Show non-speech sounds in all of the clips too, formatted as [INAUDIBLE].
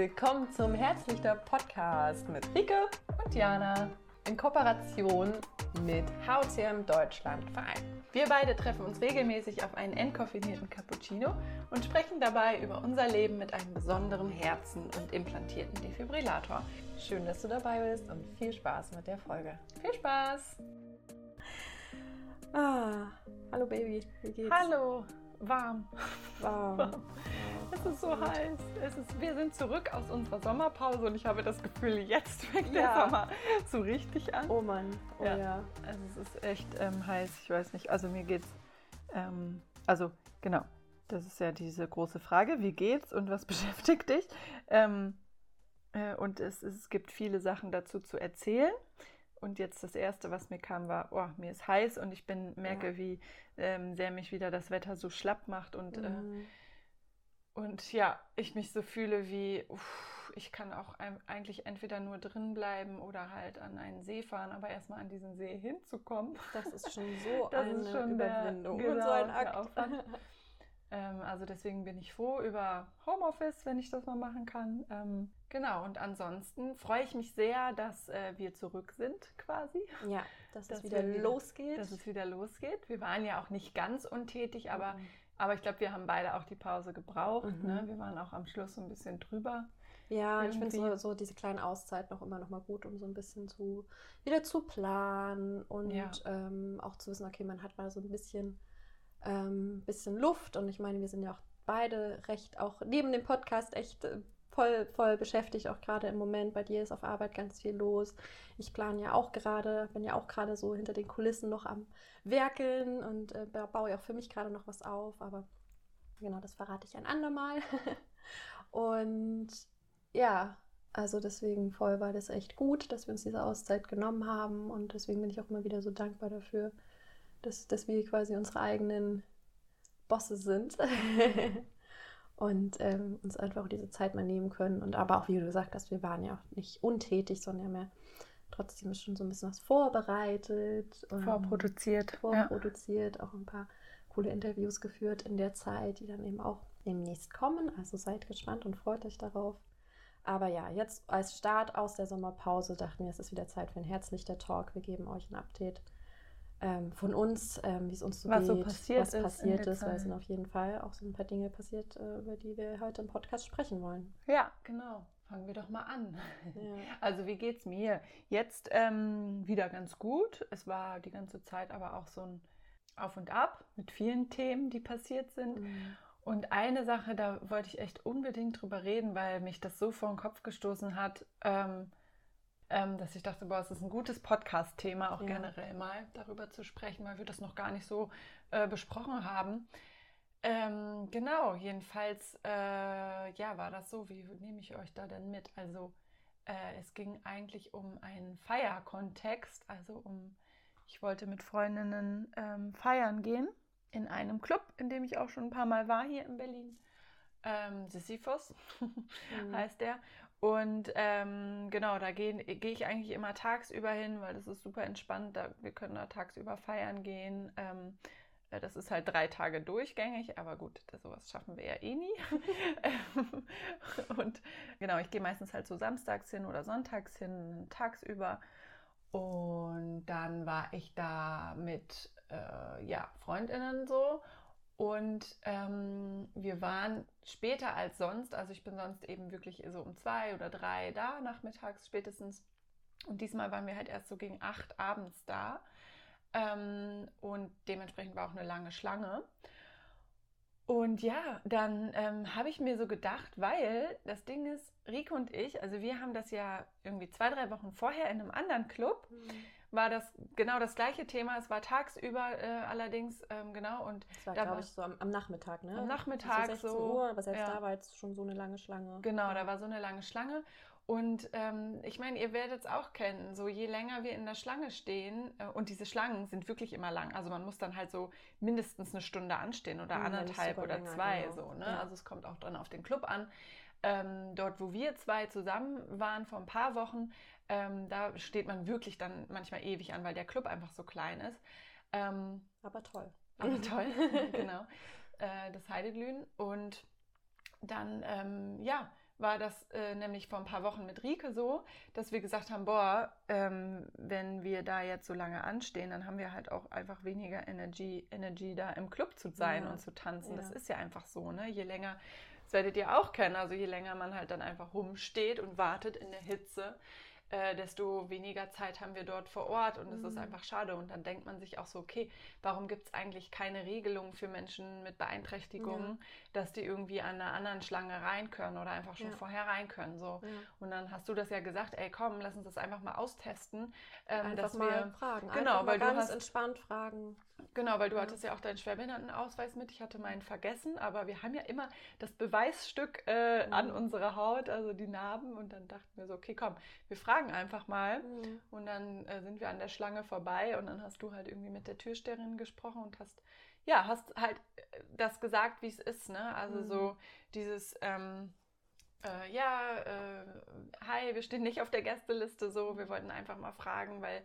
willkommen zum Herzlichter Podcast mit Rike und Jana in Kooperation mit HCM Deutschland Verein. Wir beide treffen uns regelmäßig auf einen entkoffinierten Cappuccino und sprechen dabei über unser Leben mit einem besonderen Herzen und implantierten Defibrillator. Schön, dass du dabei bist und viel Spaß mit der Folge. Viel Spaß! Ah, hallo Baby, wie geht's? Hallo, warm. Warm. warm. [LAUGHS] Es ist so heiß. Es ist, wir sind zurück aus unserer Sommerpause und ich habe das Gefühl, jetzt fängt Ja. der Sommer so richtig an. Oh Mann, oh ja. Ja. Also es ist echt ähm, heiß, ich weiß nicht. Also mir geht's, ähm, also genau, das ist ja diese große Frage, wie geht's und was [LAUGHS] beschäftigt dich? Ähm, äh, und es, es gibt viele Sachen dazu zu erzählen. Und jetzt das Erste, was mir kam, war, oh, mir ist heiß und ich bin, merke, Ja. wie ähm, sehr mich wieder das Wetter so schlapp macht und äh, Mhm. Und ja, ich mich so fühle wie, uff, ich kann auch eigentlich entweder nur drin bleiben oder halt an einen See fahren, aber erstmal an diesen See hinzukommen. Das ist schon [LAUGHS] so Das eine ist schon der- Überwindung genau, und so ein der Akt. Aufwand. Ähm, also deswegen bin ich froh über Homeoffice, wenn ich das mal machen kann. Ähm, genau, und ansonsten freue ich mich sehr, dass äh, wir zurück sind quasi, Ja, dass, Dass es wieder wir losgeht. dass es wieder losgeht. Wir waren ja auch nicht ganz untätig, aber, Mhm. Aber ich glaube, wir haben beide auch die Pause gebraucht. Mhm. Ne? Wir waren auch am Schluss so ein bisschen drüber. Ja, ich finde so, Irgendwie. so diese kleinen Auszeiten auch immer noch mal gut, um so ein bisschen zu wieder zu planen und Ja. ähm, auch zu wissen, okay, man hat mal so ein bisschen, ähm, bisschen Luft. Und ich meine, wir sind ja auch beide recht, auch neben dem Podcast echt äh, voll, voll beschäftigt, auch gerade im Moment. Bei dir ist auf Arbeit ganz viel los. Ich plane ja auch gerade, bin ja auch gerade so hinter den Kulissen noch am Werkeln und äh, ba- baue ja auch für mich gerade noch was auf, aber genau, das verrate ich ein andermal. [LAUGHS] und ja, also deswegen voll war das echt gut, dass wir uns diese Auszeit genommen haben und deswegen bin ich auch immer wieder so dankbar dafür, dass, dass wir quasi unsere eigenen Bosse sind [LAUGHS] und ähm, uns einfach auch diese Zeit mal nehmen können und aber auch, wie du gesagt hast, wir waren ja auch nicht untätig, sondern ja trotzdem schon so ein bisschen was vorbereitet und Vorproduziert. Ja. vorproduziert, auch ein paar coole Interviews geführt in der Zeit, die dann eben auch demnächst kommen. Also seid gespannt und freut euch darauf. Aber ja, jetzt als Start aus der Sommerpause dachten wir, es ist wieder Zeit für ein herzlicher Talk. Wir geben euch ein Update ähm, von uns, ähm, wie es uns so Was geht, so passiert was ist passiert ist, weil es sind auf jeden Fall auch so ein paar Dinge passiert, äh, über die wir heute im Podcast sprechen wollen. Ja, genau. Fangen wir doch mal an. Ja. [LAUGHS] Also wie geht's mir? Jetzt ähm, wieder ganz gut. Es war die ganze Zeit aber auch so ein Auf und Ab mit vielen Themen, die passiert sind. Mhm. Und eine Sache, da wollte ich echt unbedingt drüber reden, weil mich das so vor den Kopf gestoßen hat, ähm, ähm, dass ich dachte, boah, es ist ein gutes Podcast-Thema, auch Ja. generell mal darüber zu sprechen, weil wir das noch gar nicht so äh, besprochen haben. Ähm, genau, jedenfalls, äh, ja, war das so. Wie nehme ich euch da denn mit? Also, äh, es ging eigentlich um einen Feierkontext, also um, ich wollte mit Freundinnen ähm, feiern gehen in einem Club, in dem ich auch schon ein paar Mal war hier in Berlin. Ähm, Sisyphos Mhm. [LAUGHS] heißt der. Und ähm, genau, da gehe gehe ich eigentlich immer tagsüber hin, weil das ist super entspannt. Da, wir können da tagsüber feiern gehen. Ähm, äh, das ist halt drei Tage durchgängig, aber gut, das, sowas schaffen wir ja eh nie. [LAUGHS] Und genau, ich gehe meistens halt so samstags hin oder sonntags hin, tagsüber. Und dann war ich da mit äh, ja, Freundinnen so. Und ähm, wir waren später als sonst, also ich bin sonst eben wirklich so um zwei oder drei da, nachmittags spätestens. Und diesmal waren wir halt erst so gegen acht abends da. Ähm, und dementsprechend war auch eine lange Schlange. Und ja, dann ähm, habe ich mir so gedacht, weil das Ding ist, Rico und ich, also wir haben das ja irgendwie zwei, drei Wochen vorher in einem anderen Club, war das genau das gleiche Thema. Es war tagsüber äh, allerdings, ähm, genau, und Das war, Da glaube war- ich, so am, am Nachmittag, ne? Am Nachmittag so 16 so, Uhr, aber selbst ja. da war jetzt schon so eine lange Schlange. Genau, da war so eine lange Schlange. Und ähm, ich meine, ihr werdet es auch kennen, so je länger wir in der Schlange stehen, äh, und diese Schlangen sind wirklich immer lang. Also man muss dann halt so mindestens eine Stunde anstehen oder wenn nicht anderthalb oder länger, zwei. genau. So, ne? Ja. Also es kommt auch dann auf den Club an. Ähm, dort, wo wir zwei zusammen waren vor ein paar Wochen, ähm, da steht man wirklich dann manchmal ewig an, weil der Club einfach so klein ist. Ähm, Aber toll. aber [LAUGHS] toll, [LAUGHS] genau. Äh, das Heideglühen. Und dann, ähm, ja, war das äh, nämlich vor ein paar Wochen mit Rike so, dass wir gesagt haben, boah, ähm, wenn wir da jetzt so lange anstehen, dann haben wir halt auch einfach weniger Energy, Energy da im Club zu sein ja. und zu tanzen. Ja. Das ist ja einfach so, ne? Je länger, das werdet ihr auch kennen, also je länger man halt dann einfach rumsteht und wartet in der Hitze, äh, desto weniger Zeit haben wir dort vor Ort und es mhm. ist einfach schade. Und dann denkt man sich auch so, okay, warum gibt es eigentlich keine Regelung für Menschen mit Beeinträchtigungen. Dass die irgendwie an einer anderen Schlange rein können oder einfach schon ja. vorher rein können. So. Ja. Und dann hast du das ja gesagt, ey komm, lass uns das einfach mal austesten. Ähm, einfach dass mal wir, fragen. Genau, einfach weil du hast entspannt fragen. Genau, weil du ja. hattest ja auch deinen Schwerbehindertenausweis mit. Ich hatte meinen vergessen, aber wir haben ja immer das Beweisstück äh, mhm. an unserer Haut, also die Narben. Und dann dachten wir so, okay, komm, wir fragen einfach mal. Mhm. Und dann äh, sind wir an der Schlange vorbei und dann hast du halt irgendwie mit der Türsteherin gesprochen und hast, ja, hast halt äh, das gesagt, wie es ist, ne? Also mhm. so dieses, ähm, äh, ja, äh, hi, wir stehen nicht auf der Gästeliste, so, wir wollten einfach mal fragen, weil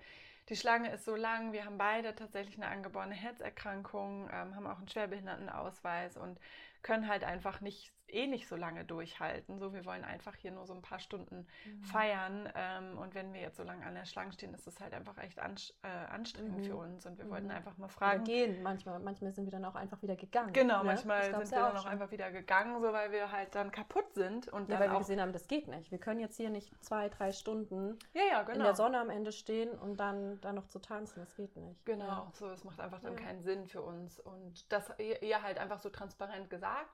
die Schlange ist so lang. Wir haben beide tatsächlich eine angeborene Herzerkrankung, ähm, haben auch einen Schwerbehindertenausweis und können halt einfach nicht eh nicht so lange durchhalten. So, wir wollen einfach hier nur so ein paar Stunden mhm. feiern. Ähm, und wenn wir jetzt so lange an der Schlange stehen, ist das halt einfach echt an, äh, anstrengend mhm. für uns. Und wir mhm. wollten einfach mal fragen. Wir gehen manchmal, manchmal sind wir dann auch einfach wieder gegangen. Genau, ne? manchmal sind wir dann auch einfach wieder gegangen, so weil wir halt dann kaputt sind. Und ja, weil wir gesehen haben, das geht nicht. Wir können jetzt hier nicht zwei, drei Stunden ja, ja, genau. in der Sonne am Ende stehen und dann, dann noch zu tanzen. Das geht nicht. Genau, ja. so, es macht einfach dann keinen Sinn für uns. Und das ihr halt einfach so transparent gesagt.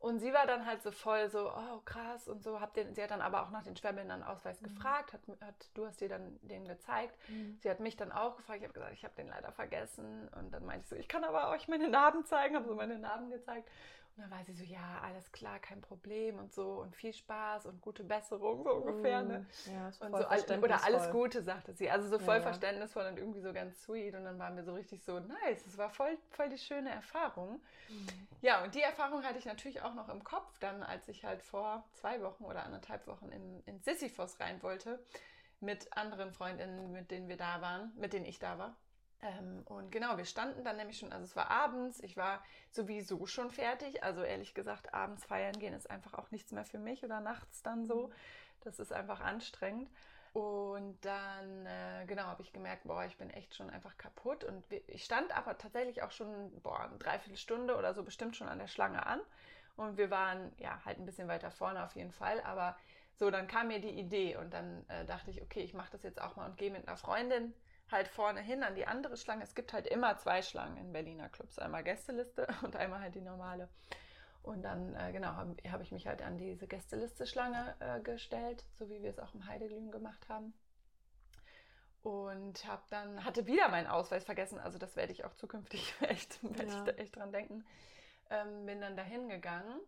Und sie war dann halt so voll so, oh krass und so. Hab den, sie hat dann aber auch nach den Schwerbehindertenausweis mhm. gefragt, hat, hat, du hast dir dann den gezeigt. Mhm. Sie hat mich dann auch gefragt, ich habe gesagt, ich habe den leider vergessen. Und dann meinte ich so, ich kann aber euch meine Narben zeigen, habe so meine Narben gezeigt. Und dann war sie so, ja, alles klar, kein Problem und so und viel Spaß und gute Besserung, so ungefähr. Ne? Mm, ja, und so, oder alles Gute, sagte sie. Also so voll ja, verständnisvoll und irgendwie so ganz sweet. Und dann waren wir so richtig so, nice, es war voll, voll die schöne Erfahrung. Mhm. Ja, und die Erfahrung hatte ich natürlich auch noch im Kopf, dann als ich halt vor zwei Wochen oder anderthalb Wochen in, in Sisyphos rein wollte mit anderen Freundinnen, mit denen wir da waren, mit denen ich da war. Ähm, und genau, wir standen dann nämlich schon, also es war abends, ich war sowieso schon fertig. Also ehrlich gesagt, abends feiern gehen ist einfach auch nichts mehr für mich oder nachts dann so. Das ist einfach anstrengend. Und dann, äh, genau, habe ich gemerkt, boah, ich bin echt schon einfach kaputt. Und ich stand aber tatsächlich auch schon, boah, eine Dreiviertelstunde oder so bestimmt schon an der Schlange an. Und wir waren, ja, halt ein bisschen weiter vorne auf jeden Fall. Aber so, dann kam mir die Idee und dann äh, dachte ich, okay, ich mache das jetzt auch mal und gehe mit einer Freundin halt vorne hin an die andere Schlange. Es gibt halt immer zwei Schlangen in Berliner Clubs. Einmal Gästeliste [LAUGHS] und einmal halt die normale. Und dann, äh, genau, habe hab ich mich halt an diese Gästeliste-Schlange äh, gestellt, so wie wir es auch im Heideglühen gemacht haben. Und habe dann, hatte wieder meinen Ausweis vergessen, also das werde ich auch zukünftig [LAUGHS] echt, werde ja. ich da echt dran denken. Ähm, bin dann dahin gegangen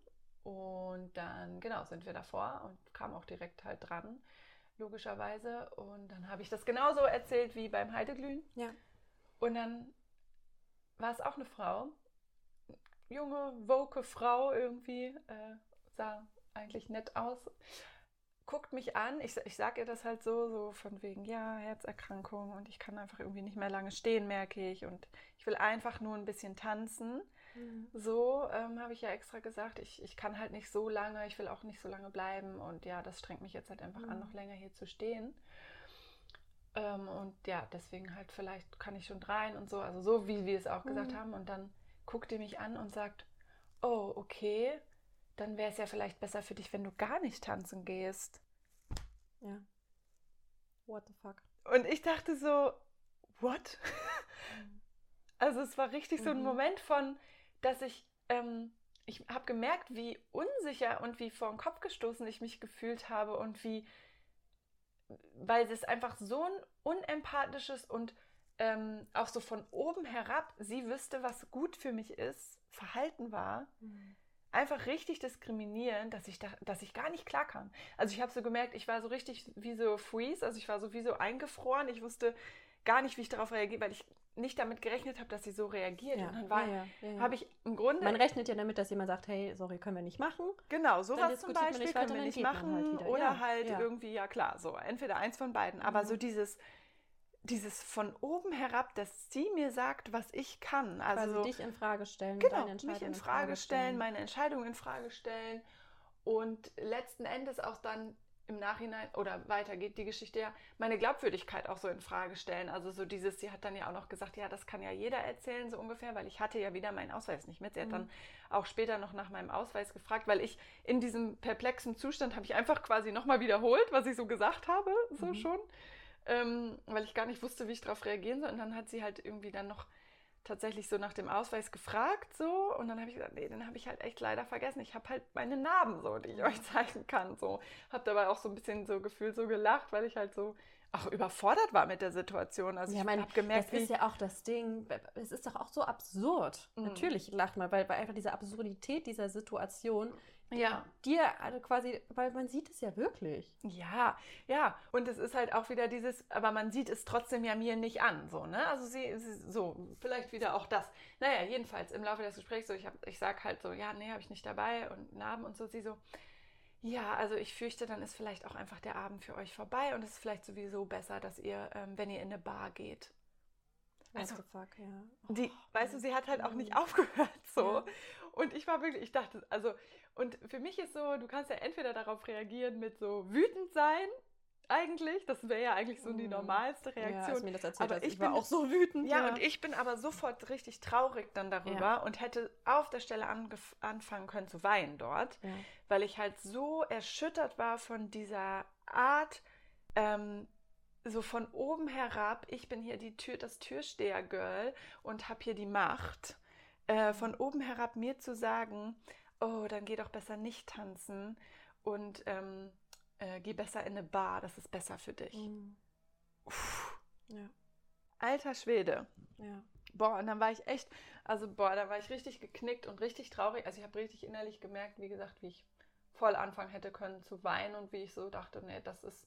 und dann, genau, sind wir davor und kam auch direkt halt dran logischerweise. Und dann habe ich das genauso erzählt wie beim Heideglühen. Ja. Und dann war es auch eine Frau, junge, woke Frau irgendwie, äh, sah eigentlich nett aus, guckt mich an. Ich, ich sage ihr das halt so, so von wegen, ja, Herzerkrankung und ich kann einfach irgendwie nicht mehr lange stehen, merke ich. Und ich will einfach nur ein bisschen tanzen. Mhm. So ähm, habe ich ja extra gesagt, ich, ich kann halt nicht so lange, ich will auch nicht so lange bleiben und ja, das strengt mich jetzt halt einfach mhm. an, noch länger hier zu stehen. Ähm, und ja, deswegen halt vielleicht kann ich schon rein und so, also so wie wir es auch gesagt mhm. haben. Und dann guckt ihr mich an und sagt, oh, okay, dann wäre es ja vielleicht besser für dich, wenn du gar nicht tanzen gehst. Ja. What the fuck? Und ich dachte so, what? Mhm. [LAUGHS] Also es war richtig so ein. Moment von, dass ich, ähm, ich habe gemerkt, wie unsicher und wie vor den Kopf gestoßen ich mich gefühlt habe und wie, weil es einfach so ein unempathisches und ähm, auch so von oben herab, sie wüsste, was gut für mich ist, Verhalten war. Mhm. Einfach richtig diskriminierend, dass ich, da, dass ich gar nicht klar kam. Also ich habe so gemerkt, ich war so richtig wie so freeze, also ich war so wie so eingefroren. Ich wusste gar nicht, wie ich darauf reagiere, weil ich nicht damit gerechnet habe, dass sie so reagiert. Ja, und dann war, ja, ja, habe ich im Grunde. Man rechnet ja damit, dass jemand sagt, hey, sorry, können wir nicht machen. Genau, sowas zum Beispiel nicht können wir nicht machen. Halt oder halt irgendwie, ja klar, so entweder eins von beiden. Aber mhm. so dieses, dieses von oben herab, dass sie mir sagt, was ich kann. Also Quasi dich in Frage stellen, genau, mich in Frage, stellen, meine Entscheidung in Frage stellen Und letzten Endes auch dann im Nachhinein oder weiter geht die Geschichte ja meine Glaubwürdigkeit auch so in Frage stellen. Also so dieses, sie hat dann ja auch noch gesagt, ja, das kann ja jeder erzählen, so ungefähr, weil ich hatte ja wieder meinen Ausweis nicht mit. Sie hat mhm. dann auch später noch nach meinem Ausweis gefragt, weil ich in diesem perplexen Zustand habe ich einfach quasi nochmal wiederholt, was ich so gesagt habe, so mhm. schon, ähm, weil ich gar nicht wusste, wie ich darauf reagieren soll. Und dann hat sie halt irgendwie dann noch tatsächlich so nach dem Ausweis gefragt so und dann habe ich gesagt, nee, den habe ich halt echt leider vergessen. Ich habe halt meine Narben so, die ich euch zeigen kann so. Habe dabei auch so ein bisschen so gefühlt so gelacht, weil ich halt so auch überfordert war mit der Situation. Also ja, ich habe gemerkt, das ist ja auch das Ding. Es ist doch auch so absurd. Mhm. Natürlich lacht man, weil, weil einfach diese Absurdität dieser Situation ja. dir also quasi, weil man sieht es ja wirklich. Ja, ja. Und es ist halt auch wieder dieses, aber man sieht es trotzdem ja mir nicht an, so, ne? Also sie, sie so, vielleicht wieder auch das. Naja, jedenfalls im Laufe des Gesprächs so, ich, hab, ich sag halt so, ja, nee, habe ich nicht dabei und Narben und so, sie so, ja, also ich fürchte, dann ist vielleicht auch einfach der Abend für euch vorbei und es ist vielleicht sowieso besser, dass ihr, ähm, wenn ihr in eine Bar geht. Also, fuck, ja. Oh, die, weißt du, sie hat halt auch nicht [LAUGHS] aufgehört so. Ja. Und ich war wirklich, ich dachte, also und für mich ist so, du kannst ja entweder darauf reagieren mit so wütend sein, eigentlich. Das wäre ja eigentlich so die mhm. normalste Reaktion. Ja, als mir das erzählt aber ich, ich war auch so wütend. Ja, ja, und ich bin aber sofort richtig traurig dann darüber ja. und hätte auf der Stelle anfangen können zu weinen dort, weil ich halt so erschüttert war von dieser Art, ähm, so von oben herab, ich bin hier die Tür, das Türsteher-Girl und habe hier die Macht, äh, von oben herab mir zu sagen, oh, dann geh doch besser nicht tanzen und ähm, äh, geh besser in eine Bar, das ist besser für dich. Mhm. Ja. Alter Schwede. Ja. Boah, und dann war ich echt, also boah, da war ich richtig geknickt und richtig traurig. Also ich habe richtig innerlich gemerkt, wie gesagt, wie ich voll anfangen hätte können zu weinen und wie ich so dachte, nee, das ist,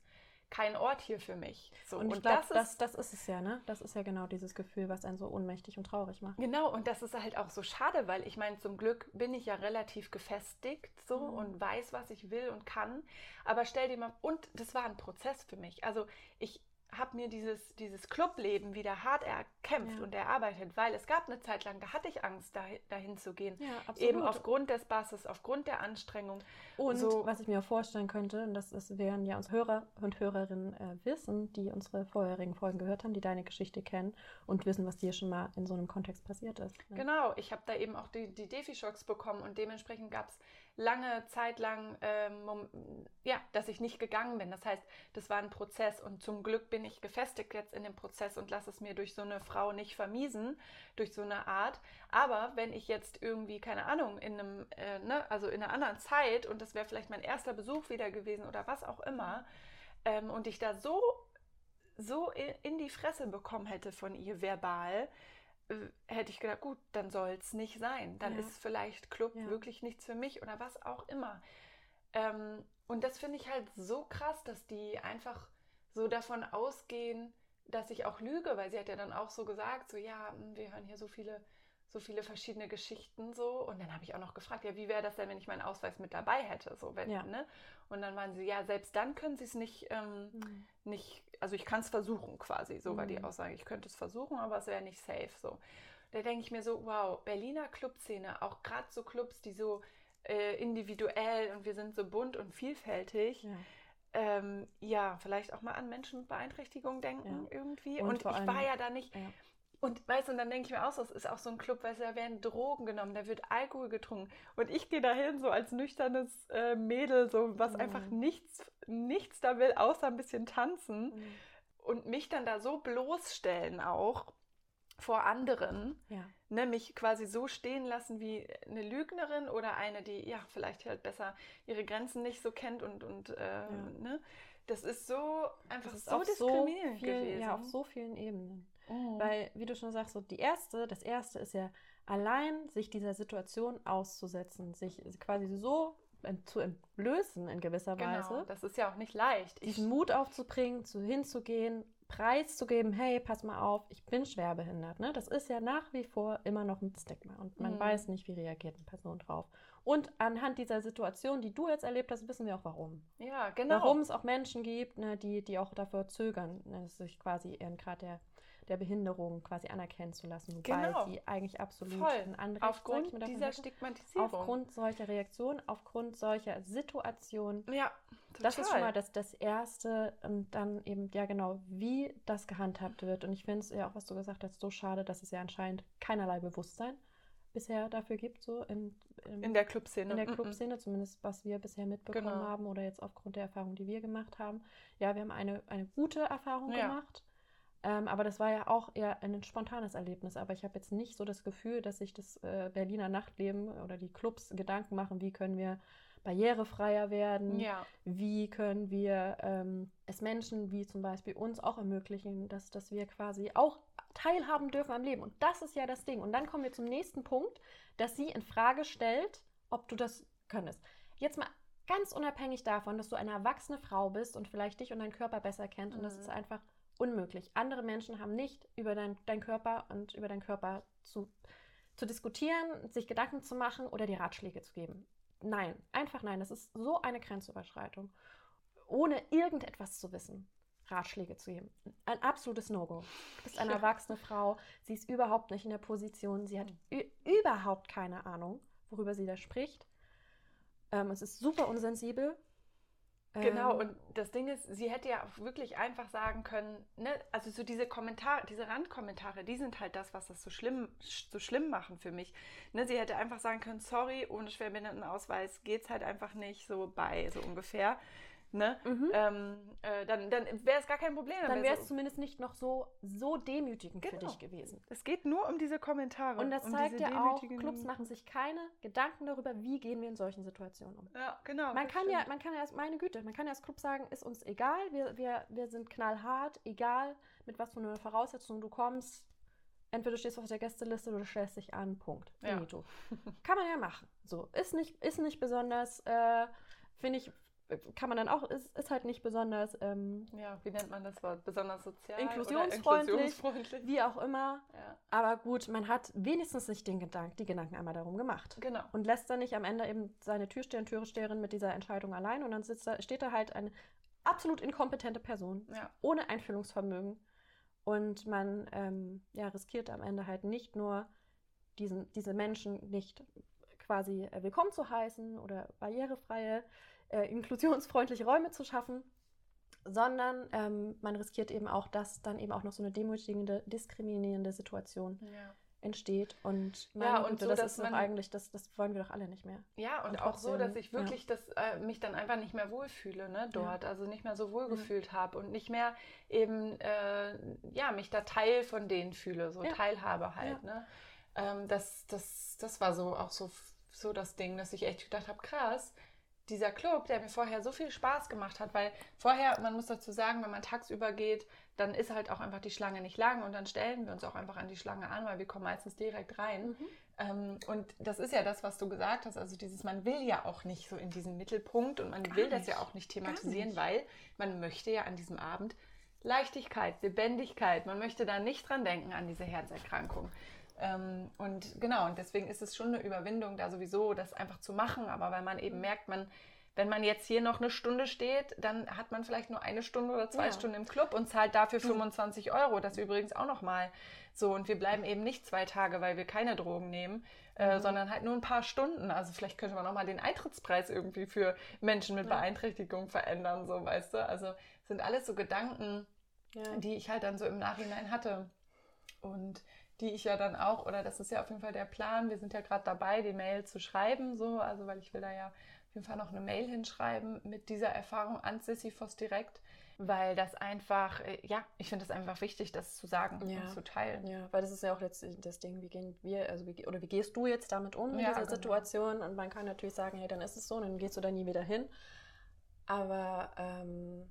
kein Ort hier für mich. So, und, und glaub, das, ist, das, das ist es ja, ne? Das ist ja genau dieses Gefühl, was einen so ohnmächtig und traurig macht. Genau, und das ist halt auch so schade, weil ich meine, zum Glück bin ich ja relativ gefestigt so mhm. und weiß, was ich will und kann. Aber stell dir mal, und das war ein Prozess für mich. Also ich habe mir dieses, dieses Clubleben wieder hart erkämpft ja. und erarbeitet, weil es gab eine Zeit lang, da hatte ich Angst, da, dahin zu gehen. Ja, Eben aufgrund des Basses, aufgrund der Anstrengung. Und so. was ich mir auch vorstellen könnte, und das ist, werden ja unsere Hörer und Hörerinnen äh, wissen, die unsere vorherigen Folgen gehört haben, die deine Geschichte kennen und wissen, was dir schon mal in so einem Kontext passiert ist. Ne? Genau, ich habe da eben auch die, die Defi-Shocks bekommen und dementsprechend gab es lange Zeit lang, ähm, ja, dass ich nicht gegangen bin. Das heißt, das war ein Prozess und zum Glück bin ich gefestigt jetzt in dem Prozess und lasse es mir durch so eine Frau nicht vermiesen, durch so eine Art. Aber wenn ich jetzt irgendwie, keine Ahnung, in einem, äh, ne, also in einer anderen Zeit und das wäre vielleicht mein erster Besuch wieder gewesen oder was auch immer, ähm, und ich da so so in die Fresse bekommen hätte von ihr verbal, hätte ich gedacht, gut, dann soll es nicht sein. Dann ja. ist vielleicht Club ja. wirklich nichts für mich oder was auch immer. Ähm, und das finde ich halt so krass, dass die einfach so davon ausgehen, dass ich auch lüge, weil sie hat ja dann auch so gesagt, so ja, hm, wir hören hier so viele so viele verschiedene Geschichten so. Und dann habe ich auch noch gefragt, ja, wie wäre das denn, wenn ich meinen Ausweis mit dabei hätte? So, wenn, ja. ne? Und dann waren sie, ja, selbst dann können sie es nicht, ähm, mhm. nicht, also ich kann es versuchen quasi, so mhm. war die mhm. Aussage. Ich könnte es versuchen, aber es wäre nicht safe. So. Da denke ich mir so, wow, Berliner Clubszene, auch gerade so Clubs, die so äh, individuell und wir sind so bunt und vielfältig. Ja. Ähm, ja, vielleicht auch mal an Menschen mit Beeinträchtigung denken ja. irgendwie. Und, und ich war ja da nicht, ja. Und weißt du, und dann denke ich mir auch so, es ist auch so ein Club, weißt du, da werden Drogen genommen, da wird Alkohol getrunken. Und ich gehe dahin so als nüchternes äh, Mädel, so was mhm. einfach nichts, nichts da will, außer ein bisschen tanzen. Mhm. Und mich dann da so bloßstellen auch vor anderen, ja. ne, mich quasi so stehen lassen wie eine Lügnerin oder eine, die ja vielleicht halt besser ihre Grenzen nicht so kennt und, und äh, ja. ne, das ist so einfach ist so diskriminierend so viel, gewesen. Ja, auf so vielen Ebenen. Mhm. Weil, wie du schon sagst, so die erste, das erste ist ja allein, sich dieser Situation auszusetzen, sich quasi so zu entblößen in gewisser genau, Weise. Das ist ja auch nicht leicht. Diesen Mut aufzubringen, zu hinzugehen, preiszugeben, hey, pass mal auf, ich bin schwerbehindert. Ne? Das ist ja nach wie vor immer noch ein Stigma und man mhm. weiß nicht, wie reagiert eine Person drauf. Und anhand dieser Situation, die du jetzt erlebt hast, wissen wir auch warum. Ja, genau. Warum es auch Menschen gibt, ne, die, die auch dafür zögern, ne, sich quasi ihren Grad der der Behinderung quasi anerkennen zu lassen, wobei Genau. sie eigentlich absolut Voll. ein Anrecht Aufgrund davon dieser. Stigmatisierung. aufgrund solcher Reaktionen, aufgrund solcher Situationen. ja, Das ist schon total. mal das, das Erste und dann eben, ja genau, wie das gehandhabt wird. Und ich finde es ja auch, was du gesagt hast, so schade, dass es ja anscheinend keinerlei Bewusstsein bisher dafür gibt, so in, in, in der Clubszene. in der Mm, mm. Clubszene, zumindest was wir bisher mitbekommen Genau. haben oder jetzt aufgrund der Erfahrung, die wir gemacht haben. Ja, wir haben eine, eine gute Erfahrung Ja. gemacht. Ähm, aber das war ja auch eher ein spontanes Erlebnis. Aber ich habe jetzt nicht so das Gefühl, dass sich das äh, Berliner Nachtleben oder die Clubs Gedanken machen, wie können wir barrierefreier werden, Ja, wie können wir ähm, es Menschen wie zum Beispiel uns auch ermöglichen, dass, dass wir quasi auch teilhaben dürfen am Leben. Und das ist ja das Ding. Und dann kommen wir zum nächsten Punkt, dass sie in Frage stellt, ob du das könntest. Jetzt mal ganz unabhängig davon, dass du eine erwachsene Frau bist und vielleicht dich und deinen Körper besser kennt. Und das Mhm. ist einfach unmöglich. Andere Menschen haben nicht über dein, deinen Körper und über deinen Körper zu, zu diskutieren, sich Gedanken zu machen oder dir Ratschläge zu geben. Nein, einfach nein. Das ist so eine Grenzüberschreitung. Ohne irgendetwas zu wissen, Ratschläge zu geben. Ein absolutes No-Go. Du bist eine Ja. erwachsene Frau, sie ist überhaupt nicht in der Position, sie hat überhaupt keine Ahnung, worüber sie da spricht. Ähm, es ist super unsensibel. Genau, Ähm, und das Ding ist, sie hätte ja auch wirklich einfach sagen können, ne, also so diese Kommentare, diese Randkommentare, die sind halt das, was das so schlimm, so schlimm machen für mich. Ne, sie hätte einfach sagen können, sorry, ohne Schwerbehindertenausweis geht's halt einfach nicht, so bei, so ungefähr. Ne? mhm. Ähm, äh, dann dann wäre es gar kein Problem. dann wär wäre es so, zumindest nicht noch so, so demütigend für Genau. dich gewesen. es geht nur um diese Kommentare. Und das um zeigt ja auch, Clubs machen sich keine Gedanken darüber, wie gehen wir in solchen Situationen um. Ja, genau. Man kann ja, stimmt. man kann ja als meine Güte, man kann ja als Club sagen, ist uns egal, wir, wir, wir sind knallhart, egal mit was für einer Voraussetzung du kommst. Entweder du stehst auf der Gästeliste oder du stellst dich an, Punkt. Ja. Finito. Kann man ja machen. So, ist nicht, ist nicht besonders, äh, finde ich, kann man dann auch, ist, ist halt nicht besonders, ähm, Ja, wie nennt man das Wort? Besonders sozial? Inklusionsfreundlich. Inklusionsfreundlich. wie auch immer. Ja, Aber gut, man hat wenigstens sich den Gedank, die Gedanken einmal darum gemacht. genau. und lässt dann nicht am Ende eben seine Türsteher, Türsteherin mit dieser Entscheidung allein und dann sitzt da, steht da halt eine absolut inkompetente Person Ja. ohne Einfühlungsvermögen und man ähm, ja, riskiert am Ende halt nicht nur diesen, diese Menschen nicht quasi äh, willkommen zu heißen oder barrierefreie, äh, inklusionsfreundliche Räume zu schaffen, sondern ähm, man riskiert eben auch, dass dann eben auch noch so eine demütigende, diskriminierende Situation Ja. entsteht. Und Ja, und Güte, so, das ist doch man- eigentlich, das, das wollen wir doch alle nicht mehr. Ja, und, Und auch so, trotzdem, dass ich ja. wirklich das, äh, mich dann einfach nicht mehr wohlfühle, ne, dort. Also nicht mehr so wohl Ja. gefühlt habe und nicht mehr eben, äh, ja, mich da Teil von denen fühle, so Ja. Teilhabe halt, ne. Ähm, das, das, das war so auch so, so das Ding, dass ich echt gedacht habe, krass, dieser Club, der mir vorher so viel Spaß gemacht hat, weil vorher, man muss dazu sagen, wenn man tagsüber geht, dann ist halt auch einfach die Schlange nicht lang und dann stellen wir uns auch einfach an die Schlange an, weil wir kommen meistens direkt rein. Ähm, und das ist ja das, was du gesagt hast. Also dieses, man will ja auch nicht so in diesen Mittelpunkt und man Gar will das nicht. ja auch nicht thematisieren, nicht. weil man möchte ja an diesem Abend Leichtigkeit, Lebendigkeit. Man möchte da nicht dran denken an diese Herzerkrankung. Ähm, und genau, und deswegen ist es schon eine Überwindung, da sowieso das einfach zu machen. Aber weil man Mhm. eben merkt, man, wenn man jetzt hier noch eine Stunde steht, dann hat man vielleicht nur eine Stunde oder zwei Ja. Stunden im Club und zahlt dafür 25 Euro. Das übrigens auch nochmal so. Und wir bleiben eben nicht zwei Tage, weil wir keine Drogen nehmen, äh, Mhm. sondern halt nur ein paar Stunden. Also vielleicht könnte man nochmal den Eintrittspreis irgendwie für Menschen mit Ja. Beeinträchtigung verändern, so weißt du. Also sind alles so Gedanken, Ja. die ich halt dann so im Nachhinein hatte. Und die ich ja dann auch, oder das ist ja auf jeden Fall der Plan, wir sind ja gerade dabei, die Mail zu schreiben, so, also weil ich will da ja auf jeden Fall noch eine Mail hinschreiben mit dieser Erfahrung an Sisyphos direkt, weil das einfach, äh, ja, ich finde es einfach wichtig, das zu sagen Ja. und zu teilen. Ja, weil das ist ja auch letztlich das Ding, wie gehen wir, also wie, oder wie gehst du jetzt damit um, mit Ja, dieser genau. Situation? Und man kann natürlich sagen, hey, dann ist es so, dann gehst du da nie wieder hin. Aber ähm,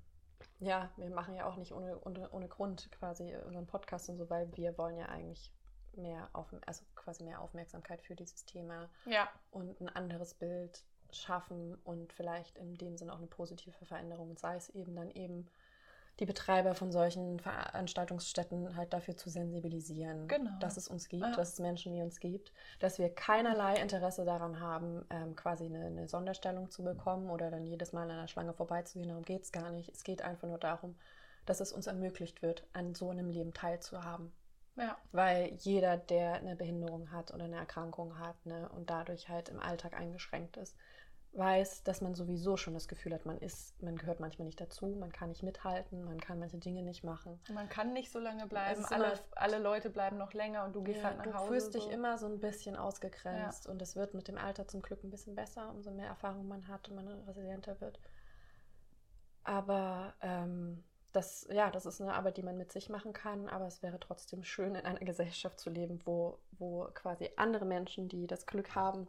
ja, wir machen ja auch nicht ohne, ohne, ohne Grund quasi unseren Podcast und so, weil wir wollen ja eigentlich mehr auf, also quasi mehr Aufmerksamkeit für dieses Thema Ja, und ein anderes Bild schaffen und vielleicht in dem Sinne auch eine positive Veränderung, sei es eben dann eben die Betreiber von solchen Veranstaltungsstätten halt dafür zu sensibilisieren, Genau. dass es uns gibt, Ja. dass es Menschen wie uns gibt, dass wir keinerlei Interesse daran haben, ähm, quasi eine, eine Sonderstellung zu bekommen oder dann jedes Mal an einer Schlange vorbeizugehen. Darum geht es gar nicht. Es geht einfach nur darum, dass es uns ermöglicht wird, an so einem Leben teilzuhaben. Ja. Weil jeder, der eine Behinderung hat oder eine Erkrankung hat ne, und dadurch halt im Alltag eingeschränkt ist, weiß, dass man sowieso schon das Gefühl hat, man ist, man gehört manchmal nicht dazu, man kann nicht mithalten, man kann manche Dinge nicht machen. Man kann nicht so lange bleiben, alle, immer- alle Leute bleiben noch länger und du gehst Ja, halt nach du Hause. fühlst dich so. immer so ein bisschen ausgegrenzt und es wird mit dem Alter zum Glück ein bisschen besser, umso mehr Erfahrung man hat und man resilienter wird. Aber ähm, das, ja, das ist eine Arbeit, die man mit sich machen kann, aber es wäre trotzdem schön, in einer [LAUGHS] Gesellschaft zu leben, wo, wo quasi andere Menschen, die das Glück haben,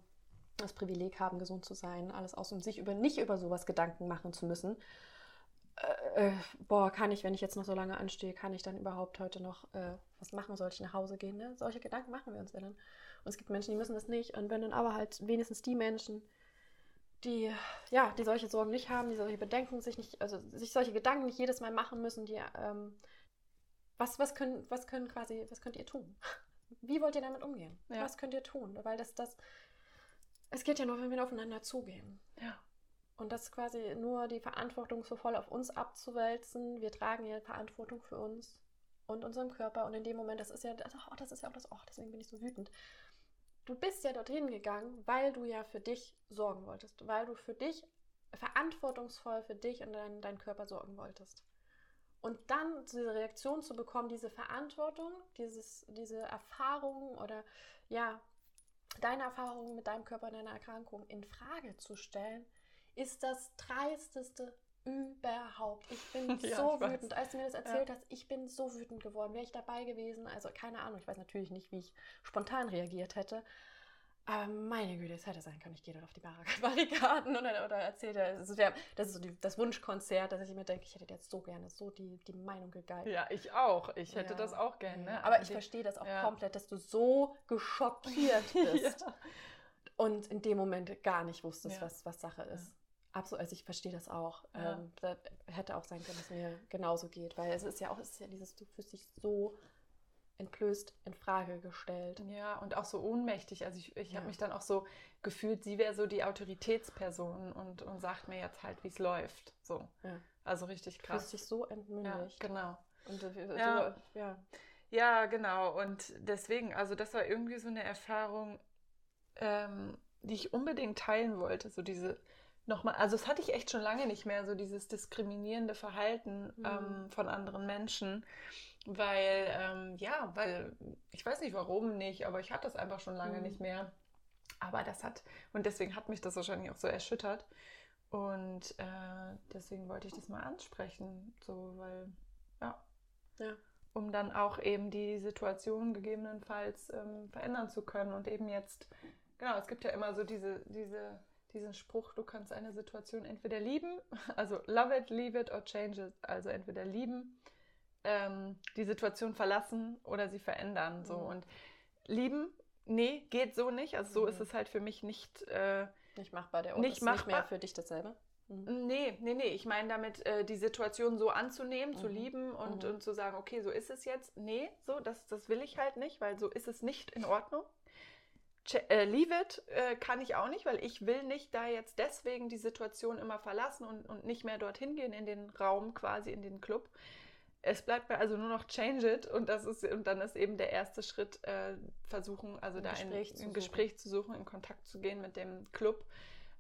das Privileg haben, gesund zu sein, alles aus und sich über nicht über sowas Gedanken machen zu müssen. Äh, äh, boah, kann ich, wenn ich jetzt noch so lange anstehe, kann ich dann überhaupt heute noch äh, was machen? Soll ich nach Hause gehen? Ne? Solche Gedanken machen wir uns ja dann. Und es gibt Menschen, die müssen das nicht. Und wenn dann aber halt wenigstens die Menschen, die, ja, die solche Sorgen nicht haben, die solche Bedenken sich nicht, also sich solche Gedanken nicht jedes Mal machen müssen, die, ähm, was, was können, was können quasi, was könnt ihr tun? [LAUGHS] Wie wollt ihr damit umgehen? Ja. Was könnt ihr tun? Weil das, das, es geht ja nur, wenn wir aufeinander zugehen. Ja. Und das quasi nur die Verantwortung so voll auf uns abzuwälzen. Wir tragen ja Verantwortung für uns und unseren Körper. Und in dem Moment, das ist ja, das, oh, das ist ja auch das, oh, deswegen bin ich so wütend. Du bist ja dorthin gegangen, weil du ja für dich sorgen wolltest, weil du für dich verantwortungsvoll für dich und deinen, deinen Körper sorgen wolltest. Und dann diese Reaktion zu bekommen, diese Verantwortung, dieses, diese Erfahrungen oder ja, deine Erfahrungen mit deinem Körper und deiner Erkrankung in Frage zu stellen, ist das dreisteste überhaupt. Ich bin [LAUGHS] Ja, so ich wütend, als du mir das erzählt hast. Ich bin so wütend geworden. Wäre ich dabei gewesen, also keine Ahnung, ich weiß natürlich nicht, wie ich spontan reagiert hätte. Aber meine Güte, es hätte sein können, ich gehe dort auf die Barrik- [LAUGHS] Barrikaden oder, oder erzähle, das, wär, das ist so die, das Wunschkonzert, dass ich mir denke, ich hätte jetzt so gerne so die, die Meinung gegeigt. Ja, ich auch. Ich hätte Ja. das auch gerne. Ne? Aber ich die- verstehe das auch ja. komplett, dass du so geschockiert [LAUGHS] bist ja. und in dem Moment gar nicht wusstest, was, was Sache ist. Absolut, also ich verstehe das auch. Ähm, das hätte auch sein können, dass es mir genauso geht, weil es ist ja auch, es ist ja dieses, du fühlst dich so entblößt, in Frage gestellt. Ja, und auch so ohnmächtig. Also ich, ich Ja. habe mich dann auch so gefühlt, sie wäre so die Autoritätsperson und, und sagt mir jetzt halt, wie es läuft. So. Ja. Also richtig Du krass. dich so Ja, entmündigt. genau. Und so, Ja. ja. Ja, genau. Und deswegen, also das war irgendwie so eine Erfahrung, ähm, die ich unbedingt teilen wollte. So diese nochmal, also das hatte ich echt schon lange nicht mehr, so dieses diskriminierende Verhalten Mhm. ähm, von anderen Menschen. Weil, ähm, ja, weil ich weiß nicht warum nicht, aber ich hatte das einfach schon lange Mhm. nicht mehr. Aber das hat, und deswegen hat mich das wahrscheinlich auch so erschüttert. Und äh, deswegen wollte ich das mal ansprechen, so, weil, ja, Ja. um dann auch eben die Situation gegebenenfalls ähm, verändern zu können. Und eben jetzt, genau, es gibt ja immer so diese, diese, diesen Spruch, du kannst eine Situation entweder lieben, [LAUGHS] also love it, leave it or change it, also entweder lieben, ähm, die Situation verlassen oder sie verändern. So. Mhm. Und lieben, nee, geht so nicht. Also so Mhm. ist es halt für mich nicht. Äh, Nicht machbar, der Ort Nicht ist nicht mehr machbar. für dich dasselbe. Mhm. Nee, nee, nee. Ich meine damit, äh, die Situation so anzunehmen, zu Mhm. lieben und, Mhm. und zu sagen, okay, so ist es jetzt. Nee, so, das, das will ich halt nicht, weil so ist es nicht in Ordnung. Ch äh, leave it äh, kann ich auch nicht, weil ich will nicht da jetzt deswegen die Situation immer verlassen und, und nicht mehr dorthin gehen in den Raum, quasi in den Club. Es bleibt mir also nur noch change it und das ist und dann ist eben der erste Schritt äh, versuchen, also Ein da Gespräch ein, ein. Gespräch zu suchen, in Kontakt zu gehen mit dem Club,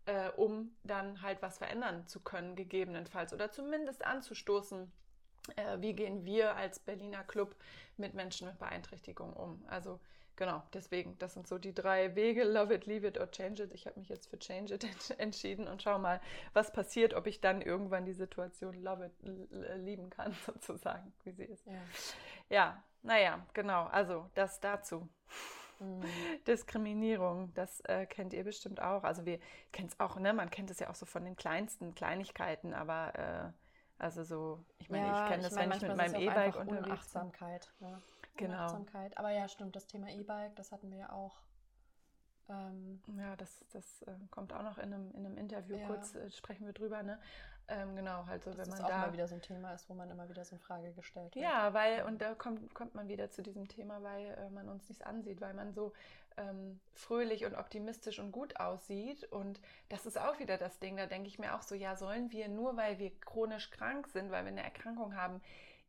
äh, um dann halt was verändern zu können, gegebenenfalls oder zumindest anzustoßen. Äh, wie gehen wir als Berliner Club mit Menschen mit Beeinträchtigung um? Also genau, deswegen, das sind so die drei Wege, love it, leave it or change it. Ich habe mich jetzt für change it ent- [LAUGHS] entschieden und schau mal, was passiert, ob ich dann irgendwann die Situation love it lieben kann, [LAUGHS] sozusagen, wie sie ist. Ja. Ja, naja, genau, also das dazu. Mhm. [LAUGHS] Diskriminierung, das äh, kennt ihr bestimmt auch. Also wir kennen es auch, ne? Man kennt es ja auch so von den kleinsten Kleinigkeiten, aber äh, also so, ich meine, ich kenne das, mein, wenn ich mit meinem E-Bike unterwegs bin. Ne? Genau. Unachtsamkeit. Aber ja, stimmt, das Thema E-Bike, das hatten wir ja auch. Ähm, Ja, das, das äh, kommt auch noch in einem, in einem Interview, Ja. kurz äh, sprechen wir drüber, ne? Ähm, genau, halt so, wenn man auch da. mal wieder so ein Thema ist, wo man immer wieder so in Frage gestellt wird. Ja, weil, und da kommt, kommt man wieder zu diesem Thema, weil äh, man uns nichts ansieht, weil man so ähm, fröhlich und optimistisch und gut aussieht. Und das ist auch wieder das Ding, da denke ich mir auch so, ja, sollen wir nur, weil wir chronisch krank sind, weil wir eine Erkrankung haben,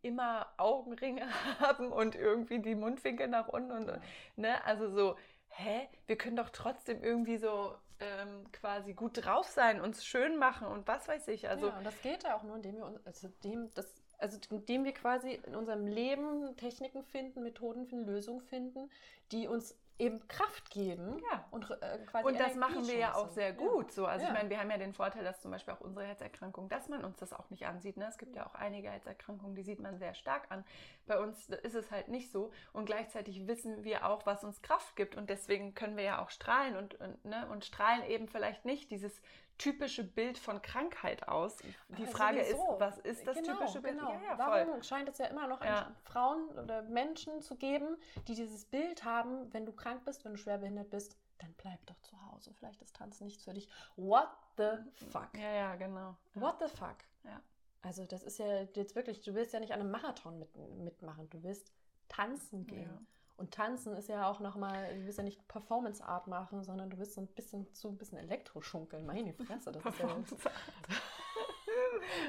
immer Augenringe [LAUGHS] haben und irgendwie die Mundwinkel nach unten und, ne, also so, hä, wir können doch trotzdem irgendwie so ähm, quasi gut drauf sein, uns schön machen und was weiß ich. Also ja, und das geht ja auch nur, indem wir uns, also dem, das, also indem wir quasi in unserem Leben Techniken finden, Methoden finden, Lösungen finden, die uns eben Kraft geben. Ja. Und, äh, quasi und das machen wir ja auch sehr gut. So. Also ja. ich meine, wir haben ja den Vorteil, dass zum Beispiel auch unsere Herzerkrankung, dass man uns das auch nicht ansieht. Ne? Es gibt ja auch einige Herzerkrankungen, die sieht man sehr stark an. Bei uns ist es halt nicht so. Und gleichzeitig wissen wir auch, was uns Kraft gibt. Und deswegen können wir ja auch strahlen und, und, ne? und strahlen eben vielleicht nicht dieses typische Bild von Krankheit aus. Die also Frage ist, was ist das genau, typische Bild? Genau. Ja, ja, Warum scheint es ja immer noch ja. Frauen oder Menschen zu geben, die dieses Bild haben, wenn du krank bist, wenn du schwerbehindert bist, dann bleib doch zu Hause. Vielleicht ist Tanzen nichts für dich. What the fuck? Ja, ja, genau. What the fuck? Ja. Also das ist ja jetzt wirklich, du willst ja nicht an einem Marathon mit, mitmachen, du willst tanzen gehen. Und tanzen ist ja auch nochmal, du willst ja nicht Performance Art machen, sondern du willst so ein bisschen zu ein bisschen Elektroschunkeln. Meine Fresse, das ist ja. [LAUGHS]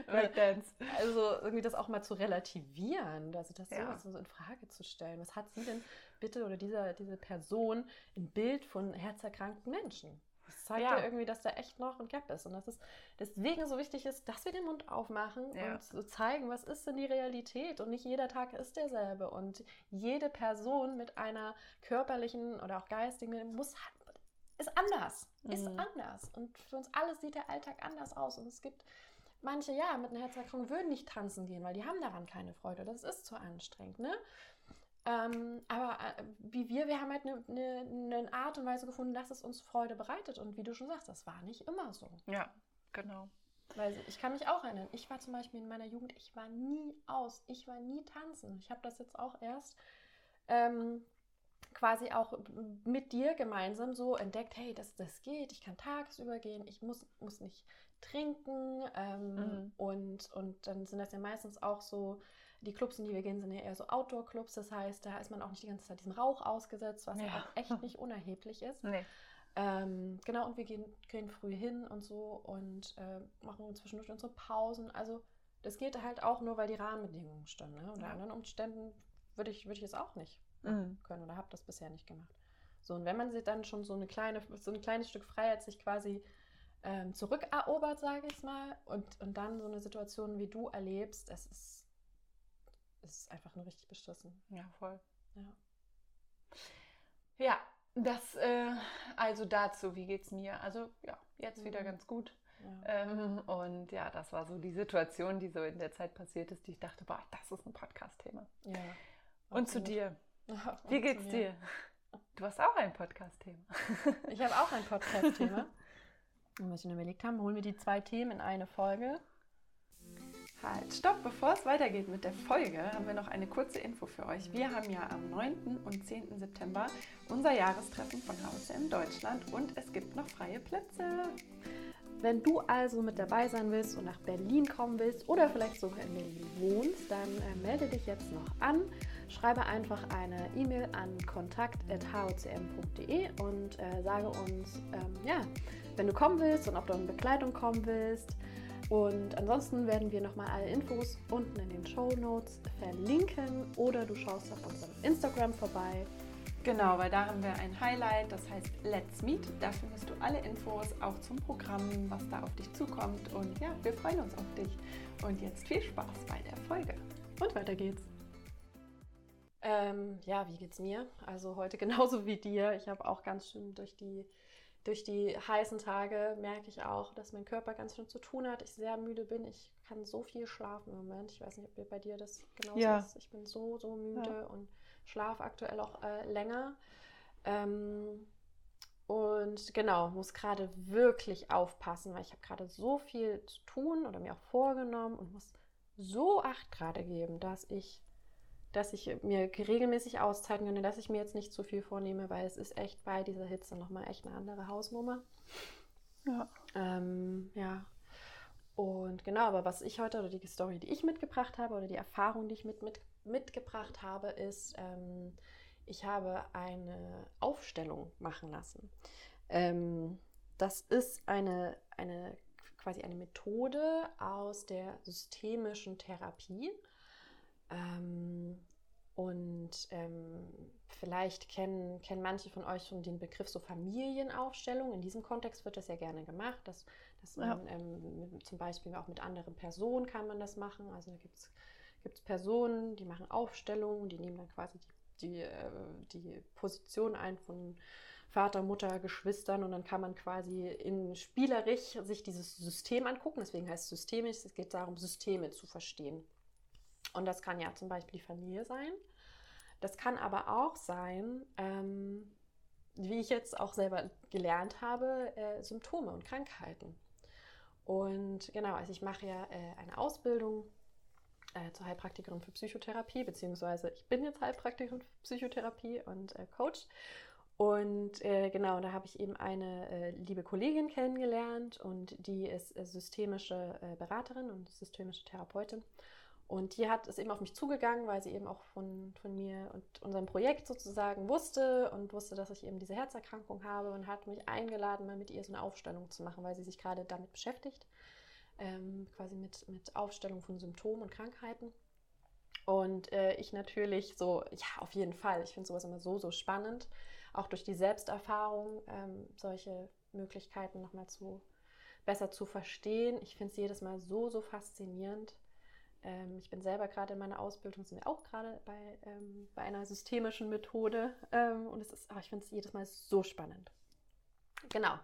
Breakdance. Also irgendwie das auch mal zu relativieren, also das ja. so in Frage zu stellen. Was hat sie denn bitte oder dieser, diese Person ein Bild von herzerkrankten Menschen? Das zeigt ja. ja. irgendwie, dass da echt noch ein Gap ist. Und dass es deswegen so wichtig ist, dass wir den Mund aufmachen ja. und so zeigen, was ist denn die Realität. Und nicht jeder Tag ist derselbe. Und jede Person mit einer körperlichen oder auch geistigen muss ist anders. Mhm. Ist anders. Und für uns alle sieht der Alltag anders aus. Und es gibt manche, ja, mit einer Herzerkrankung würden nicht tanzen gehen, weil die haben daran keine Freude. Das ist zu anstrengend. Ne? Ähm, aber äh, wie wir, wir haben halt eine ne, ne Art und Weise gefunden, dass es uns Freude bereitet. Und wie du schon sagst, das war nicht immer so. Ja, genau. Weil ich kann mich auch erinnern, ich war zum Beispiel in meiner Jugend, ich war nie aus, ich war nie tanzen. Ich habe das jetzt auch erst ähm, quasi auch mit dir gemeinsam so entdeckt, hey, das, das geht, ich kann tagsüber gehen, ich muss, muss nicht trinken ähm, mhm. und, und dann sind das ja meistens auch so die Clubs, in die wir gehen, sind ja eher so Outdoor-Clubs. Das heißt, da ist man auch nicht die ganze Zeit diesem Rauch ausgesetzt, was ja, ja auch echt nicht unerheblich ist. Nee. Ähm, genau, und wir gehen, gehen früh hin und so und äh, machen zwischendurch unsere Pausen. Also das geht halt auch nur, weil die Rahmenbedingungen stimmen. Ne? Unter ja. anderen Umständen würde ich, würd ich es auch nicht mhm. können oder habe das bisher nicht gemacht. So, und wenn man sich dann schon so eine kleine, so ein kleines Stück Freiheit sich quasi ähm, zurückerobert, sage ich mal, und, und dann so eine Situation wie du erlebst, es ist es ist einfach nur richtig beschissen. Ja, voll. Ja. Ja, das, äh, also dazu, wie geht's mir? Also ja, jetzt mhm. wieder ganz gut. Ja. Ähm, und ja, das war so die Situation, die so in der Zeit passiert ist, die ich dachte, boah, das ist ein Podcast-Thema. Ja. Und zu dir. [LAUGHS] Ja, wie geht's dir? Du hast auch ein Podcast-Thema. Ich habe auch ein [LAUGHS] Podcast-Thema. Und was wir überlegt haben, holen wir die zwei Themen in eine Folge. Halt, stopp, bevor es weitergeht mit der Folge, haben wir noch eine kurze Info für euch. Wir haben ja am 9. und 10. September unser Jahrestreffen von HCM Deutschland und es gibt noch freie Plätze. Wenn du also mit dabei sein willst und nach Berlin kommen willst oder vielleicht sogar in Berlin wohnst, dann äh, melde dich jetzt noch an. Schreibe einfach eine E-Mail an kontakt.hocm.de und äh, sage uns, ähm, ja, wenn du kommen willst und ob du in Begleitung kommen willst. Und ansonsten werden wir nochmal alle Infos unten in den Show Notes verlinken oder du schaust auf unserem Instagram vorbei. Genau, weil da haben wir ein Highlight, das heißt Let's Meet. Da findest du alle Infos auch zum Programm, was da auf dich zukommt. Und ja, wir freuen uns auf dich. Und jetzt viel Spaß bei der Folge. Und weiter geht's. Ähm, ja, wie geht's mir? Also heute [LAUGHS] genauso wie dir. Ich habe auch ganz schön durch die durch die heißen Tage merke ich auch, dass mein Körper ganz schön zu tun hat. Ich sehr müde bin. Ich kann so viel schlafen im Moment. Ich weiß nicht, ob bei dir das genauso ja. ist. Ich bin so, so müde ja. und schlafe aktuell auch äh, länger. Ähm, und genau, muss gerade wirklich aufpassen, weil ich habe gerade so viel zu tun oder mir auch vorgenommen und muss so Acht gerade geben, dass ich dass ich mir regelmäßig Auszeiten gönne, dass ich mir jetzt nicht zu viel vornehme, weil es ist echt bei dieser Hitze nochmal echt eine andere Hausnummer. Ja. Ähm, ja. Und genau, aber was ich heute oder die Story, die ich mitgebracht habe oder die Erfahrung, die ich mit, mit mitgebracht habe, ist, ähm, Ich habe eine Aufstellung machen lassen. Ähm, das ist eine, eine quasi eine Methode aus der systemischen Therapie. Ähm, und ähm, vielleicht kennen, kennen manche von euch schon den Begriff so Familienaufstellung. In diesem Kontext wird das ja gerne gemacht, dass, dass man ja. ähm, zum Beispiel auch mit anderen Personen kann man das machen. Also da gibt es Personen, die machen Aufstellungen, die nehmen dann quasi die, die, äh, die Position ein von Vater, Mutter, Geschwistern und dann kann man quasi in spielerisch sich dieses System angucken. Deswegen heißt es systemisch. Es geht darum, Systeme zu verstehen. Und das kann ja zum Beispiel die Familie sein. Das kann aber auch sein, ähm, wie ich jetzt auch selber gelernt habe, äh, Symptome und Krankheiten. Und genau, also ich mache ja äh, eine Ausbildung äh, zur Heilpraktikerin für Psychotherapie, beziehungsweise ich bin jetzt Heilpraktikerin für Psychotherapie und äh, Coach. Und äh, genau, da habe ich eben eine äh, liebe Kollegin kennengelernt und die ist systemische Beraterin und systemische Therapeutin. Und die hat es eben auf mich zugegangen, weil sie eben auch von, von mir und unserem Projekt sozusagen wusste und wusste, dass ich eben diese Herzerkrankung habe und hat mich eingeladen, mal mit ihr so eine Aufstellung zu machen, weil sie sich gerade damit beschäftigt, ähm, quasi mit, mit Aufstellung von Symptomen und Krankheiten. Und äh, ich natürlich so, ja, auf jeden Fall. Ich finde sowas immer so, so spannend, auch durch die Selbsterfahrung ähm, solche Möglichkeiten nochmal zu besser zu verstehen. Ich finde es jedes Mal so, so faszinierend ähm, ich bin selber gerade in meiner Ausbildung, sind wir auch gerade bei, ähm, bei einer systemischen Methode. Ähm, und es ist, ach, ich finde es jedes Mal so spannend. Genau.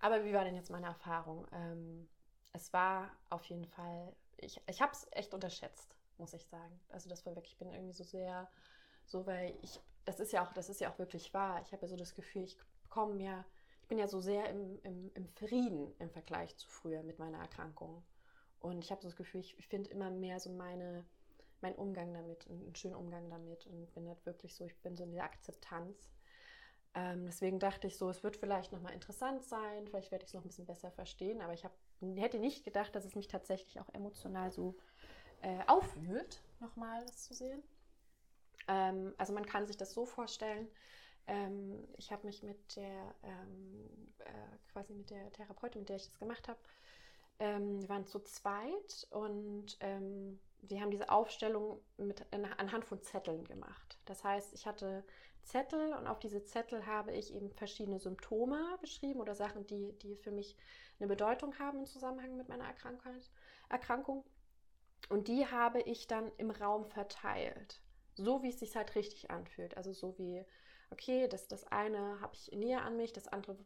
Aber wie war denn jetzt meine Erfahrung? Ähm, es war auf jeden Fall, ich, ich habe es echt unterschätzt, muss ich sagen. Also das war wirklich, ich bin irgendwie so sehr, so weil ich, das ist ja auch, das ist ja auch wirklich wahr. Ich habe ja so das Gefühl, ich komme ja, ich bin ja so sehr im, im, im Frieden im Vergleich zu früher mit meiner Erkrankung. Und ich habe so das Gefühl, ich, finde immer mehr so meine, meinen Umgang damit, einen schönen Umgang damit und bin halt wirklich so, ich bin so in der Akzeptanz. Ähm, deswegen dachte ich so, es wird vielleicht nochmal interessant sein, vielleicht werde ich es noch ein bisschen besser verstehen, aber ich hab, hätte nicht gedacht, dass es mich tatsächlich auch emotional so äh, aufwühlt, nochmal das zu sehen. Ähm, also man kann sich das so vorstellen, ähm, ich habe mich mit der, ähm, äh, quasi mit der Therapeutin, mit der ich das gemacht habe, ähm, wir waren zu zweit und ähm, wir haben diese Aufstellung mit, anhand von Zetteln gemacht. Das heißt, ich hatte Zettel und auf diese Zettel habe ich eben verschiedene Symptome beschrieben oder Sachen, die, die für mich eine Bedeutung haben im Zusammenhang mit meiner Erkrankung. Und die habe ich dann im Raum verteilt, so wie es sich halt richtig anfühlt. Also so wie okay, das, das eine habe ich näher an mich, das andere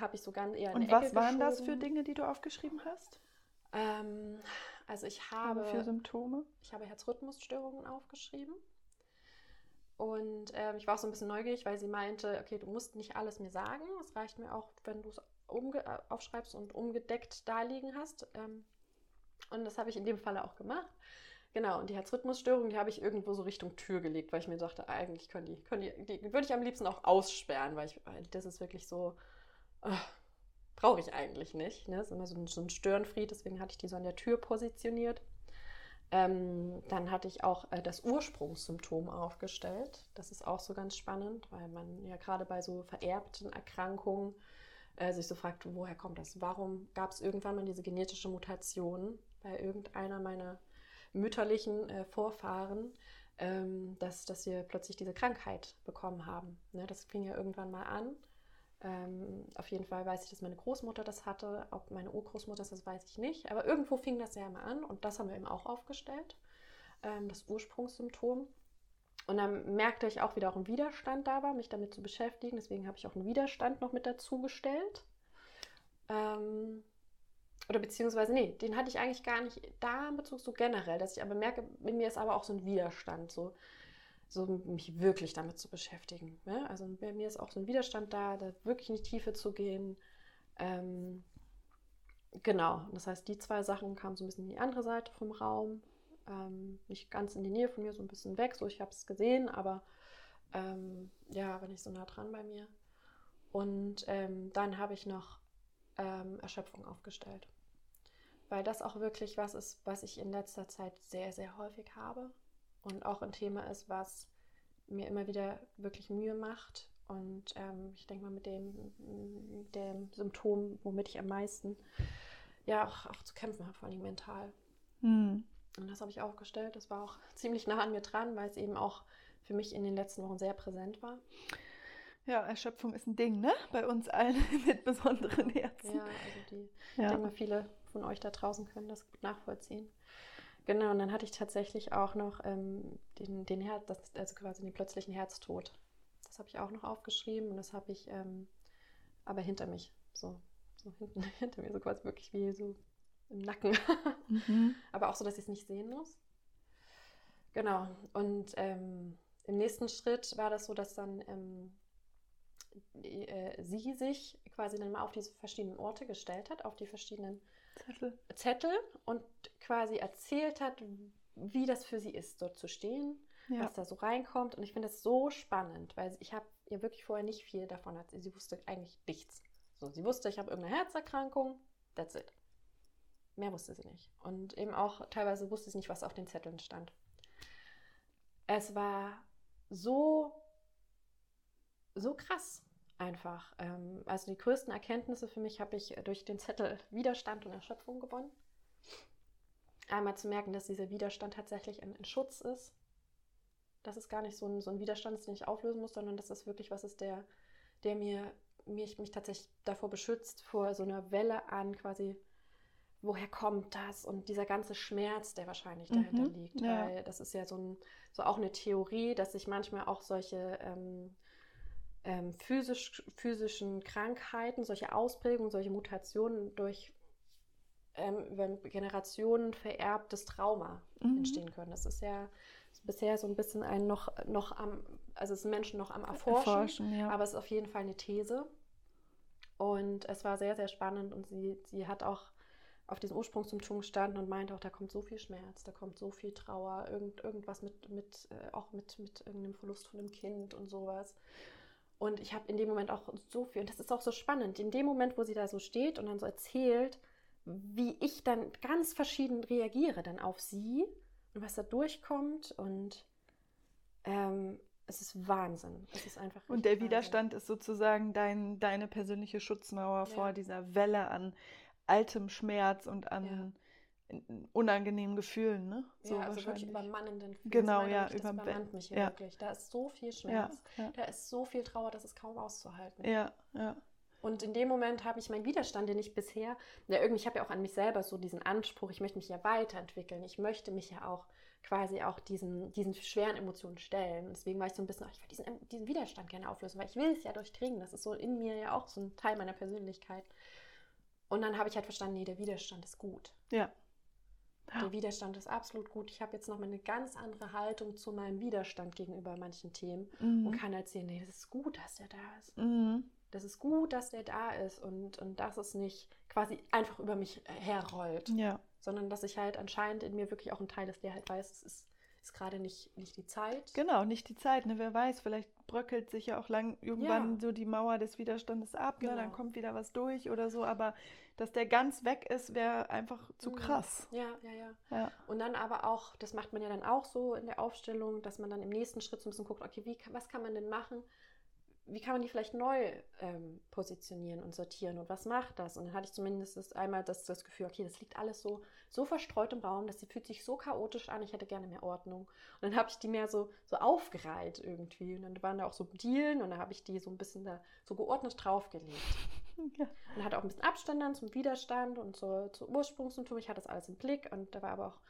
habe ich so ganz eher in Und was Ecke waren das für Dinge, die du aufgeschrieben hast? Ähm, also ich habe... Für Symptome? Ich habe Herzrhythmusstörungen aufgeschrieben. Und ähm, ich war auch so ein bisschen neugierig, weil sie meinte, okay, du musst nicht alles mir sagen. Es reicht mir auch, wenn du es äh, aufschreibst und umgedeckt da liegen hast. Ähm, und das habe ich in dem Falle auch gemacht. Genau, und die Herzrhythmusstörung, die habe ich irgendwo so Richtung Tür gelegt, weil ich mir dachte, eigentlich können die, können die, die würde ich am liebsten auch aussperren, weil ich, das ist wirklich so, oh, brauche ich eigentlich nicht. Ne? Das ist immer so ein, so ein Störenfried, deswegen hatte ich die so an der Tür positioniert. Ähm, dann hatte ich auch äh, das Ursprungssymptom aufgestellt. Das ist auch so ganz spannend, weil man ja gerade bei so vererbten Erkrankungen äh, sich so fragt, woher kommt das? Warum gab es irgendwann mal diese genetische Mutation bei irgendeiner meiner mütterlichen äh, Vorfahren, ähm, dass, dass wir plötzlich diese Krankheit bekommen haben. Ne, das fing ja irgendwann mal an. Ähm, auf jeden Fall weiß ich, dass meine Großmutter das hatte. Ob meine Urgroßmutter das, weiß ich nicht. Aber irgendwo fing das ja mal an und das haben wir eben auch aufgestellt. Ähm, das Ursprungssymptom. Und dann merkte ich auch wieder auch ein Widerstand da war, mich damit zu beschäftigen. Deswegen habe ich auch einen Widerstand noch mit dazu gestellt. Ähm, oder beziehungsweise, nee, den hatte ich eigentlich gar nicht da in Bezug so generell, dass ich aber merke, in mir ist aber auch so ein Widerstand, so, so mich wirklich damit zu beschäftigen. Ne? Also bei mir ist auch so ein Widerstand da, da wirklich in die Tiefe zu gehen. Ähm, genau, das heißt, die zwei Sachen kamen so ein bisschen in die andere Seite vom Raum, ähm, nicht ganz in die Nähe von mir, so ein bisschen weg, so ich habe es gesehen, aber ähm, ja, aber nicht so nah dran bei mir. Und ähm, dann habe ich noch ähm, Erschöpfung aufgestellt weil das auch wirklich was ist, was ich in letzter Zeit sehr, sehr häufig habe und auch ein Thema ist, was mir immer wieder wirklich Mühe macht. Und ähm, ich denke mal, mit dem, dem Symptom, womit ich am meisten ja auch, auch zu kämpfen habe, vor allem mental. Hm. Und das habe ich aufgestellt. Das war auch [LAUGHS] ziemlich nah an mir dran, weil es eben auch für mich in den letzten Wochen sehr präsent war. Ja, Erschöpfung ist ein Ding, ne? Bei uns allen [LAUGHS] mit besonderen Herzen. Ja, also die, ja. ich denke mal, viele von euch da draußen können das gut nachvollziehen. Genau, und dann hatte ich tatsächlich auch noch ähm, den, den Herz, das, also quasi den plötzlichen Herztod. Das habe ich auch noch aufgeschrieben und das habe ich ähm, aber hinter mich, so, so hinten, [LAUGHS] hinter mir, so quasi wirklich wie so im Nacken. [LAUGHS] Mhm. aber auch so, dass ich es nicht sehen muss. Genau, und ähm, im nächsten Schritt war das so, dass dann ähm, äh, sie sich quasi dann mal auf diese verschiedenen Orte gestellt hat, auf die verschiedenen Zettel. Zettel und quasi erzählt hat, wie das für sie ist, dort zu stehen, ja. was da so reinkommt. Und ich finde das so spannend, weil ich habe ihr wirklich vorher nicht viel davon erzählt. Sie wusste eigentlich nichts. So, sie wusste, ich habe irgendeine Herzerkrankung, that's it. Mehr wusste sie nicht. Und eben auch teilweise wusste sie nicht, was auf den Zetteln stand. Es war so, so krass einfach. Ähm, also die größten Erkenntnisse für mich habe ich durch den Zettel Widerstand und Erschöpfung gewonnen. Einmal zu merken, dass dieser Widerstand tatsächlich ein, ein Schutz ist. Dass es gar nicht so ein, so ein Widerstand ist, den ich auflösen muss, sondern dass das wirklich was ist, der, der mir, mich, mich tatsächlich davor beschützt, vor so einer Welle an quasi, woher kommt das? Und dieser ganze Schmerz, der wahrscheinlich dahinter mhm, liegt. Ja. Weil das ist ja so, ein, so auch eine Theorie, dass sich manchmal auch solche ähm, ähm, physisch, physischen Krankheiten, solche Ausprägungen, solche Mutationen durch ähm, über Generationen vererbtes Trauma mhm. entstehen können. Das ist ja bisher so ein bisschen ein noch, noch am, also es sind Menschen noch am Erforschen, Erforschen ja. aber es ist auf jeden Fall eine These. Und es war sehr, sehr spannend und sie, sie hat auch auf diesem Ursprungssymptom gestanden und meinte auch, da kommt so viel Schmerz, da kommt so viel Trauer, irgend, irgendwas mit, mit äh, auch mit, mit irgendeinem Verlust von einem Kind und sowas. Und ich habe in dem Moment auch so viel, und das ist auch so spannend, in dem Moment, wo sie da so steht und dann so erzählt, wie ich dann ganz verschieden reagiere dann auf sie und was da durchkommt und ähm, es ist Wahnsinn. Es ist einfach und der Widerstand Wahnsinn. ist sozusagen dein, deine persönliche Schutzmauer ja. vor dieser Welle an altem Schmerz und an unangenehmen Gefühlen, ne? So ja, also wirklich übermannenden Gefühlen. Genau, ja, über das übermannt mich ja. wirklich. Da ist so viel Schmerz, ja, ja. da ist so viel Trauer, das ist kaum auszuhalten. Ja, ja. Und in dem Moment habe ich meinen Widerstand, den ich bisher, ja, irgendwie, ich habe ja auch an mich selber so diesen Anspruch, ich möchte mich ja weiterentwickeln, ich möchte mich ja auch quasi auch diesen, diesen schweren Emotionen stellen. Deswegen war ich so ein bisschen, ich will diesen, diesen Widerstand gerne auflösen, weil ich will es ja durchdringen. Das ist so in mir ja auch so ein Teil meiner Persönlichkeit. Und dann habe ich halt verstanden, nee, der Widerstand ist gut. Ja. Ja. Der Widerstand ist absolut gut. Ich habe jetzt noch mal eine ganz andere Haltung zu meinem Widerstand gegenüber manchen Themen mhm. und kann erzählen, nee, das ist gut, dass der da ist. Mhm. Das ist gut, dass der da ist und, und dass es nicht quasi einfach über mich herrollt, ja. sondern dass ich halt anscheinend in mir wirklich auch ein Teil ist, der halt weiß, es ist, ist gerade nicht, nicht die Zeit. Genau, nicht die Zeit. Ne? Wer weiß, vielleicht bröckelt sich ja auch lang irgendwann ja. so die Mauer des Widerstandes ab, genau. ne? dann kommt wieder was durch oder so, aber dass der ganz weg ist, wäre einfach zu mhm. krass. Ja, ja, ja, ja, Und dann aber auch, das macht man ja dann auch so in der Aufstellung, dass man dann im nächsten Schritt so ein bisschen guckt, okay, wie, was kann man denn machen, wie kann man die vielleicht neu ähm, positionieren und sortieren und was macht das? Und dann hatte ich zumindest einmal das, das Gefühl, okay, das liegt alles so, so verstreut im Raum, dass sie fühlt sich so chaotisch an, ich hätte gerne mehr Ordnung. Und dann habe ich die mehr so, so aufgereiht irgendwie. Und dann waren da auch so Dielen und dann habe ich die so ein bisschen da so geordnet draufgelegt. [LAUGHS] Ja. Und hatte auch ein bisschen Abstand dann zum Widerstand und zur, zur Ursprungssymptom. Ich hatte das alles im Blick und da war aber auch,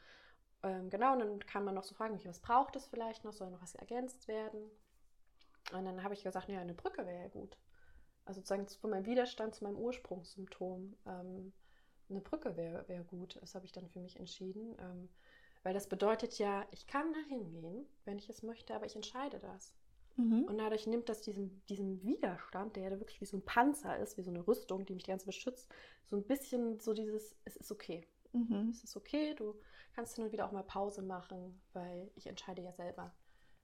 ähm, genau, und dann kann man noch so fragen, okay, was braucht es vielleicht noch? Soll noch was ergänzt werden? Und dann habe ich gesagt, ja, eine Brücke wäre ja gut. Also sozusagen von meinem Widerstand zu meinem Ursprungssymptom. Ähm, eine Brücke wäre wär gut. Das habe ich dann für mich entschieden. Ähm, weil das bedeutet ja, ich kann da hingehen, wenn ich es möchte, aber ich entscheide das. Mhm. Und dadurch nimmt das diesen, diesen Widerstand, der ja wirklich wie so ein Panzer ist, wie so eine Rüstung, die mich die ganze beschützt, so ein bisschen so dieses, es ist okay. Mhm. Es ist okay, du kannst hin und wieder auch mal Pause machen, weil ich entscheide ja selber,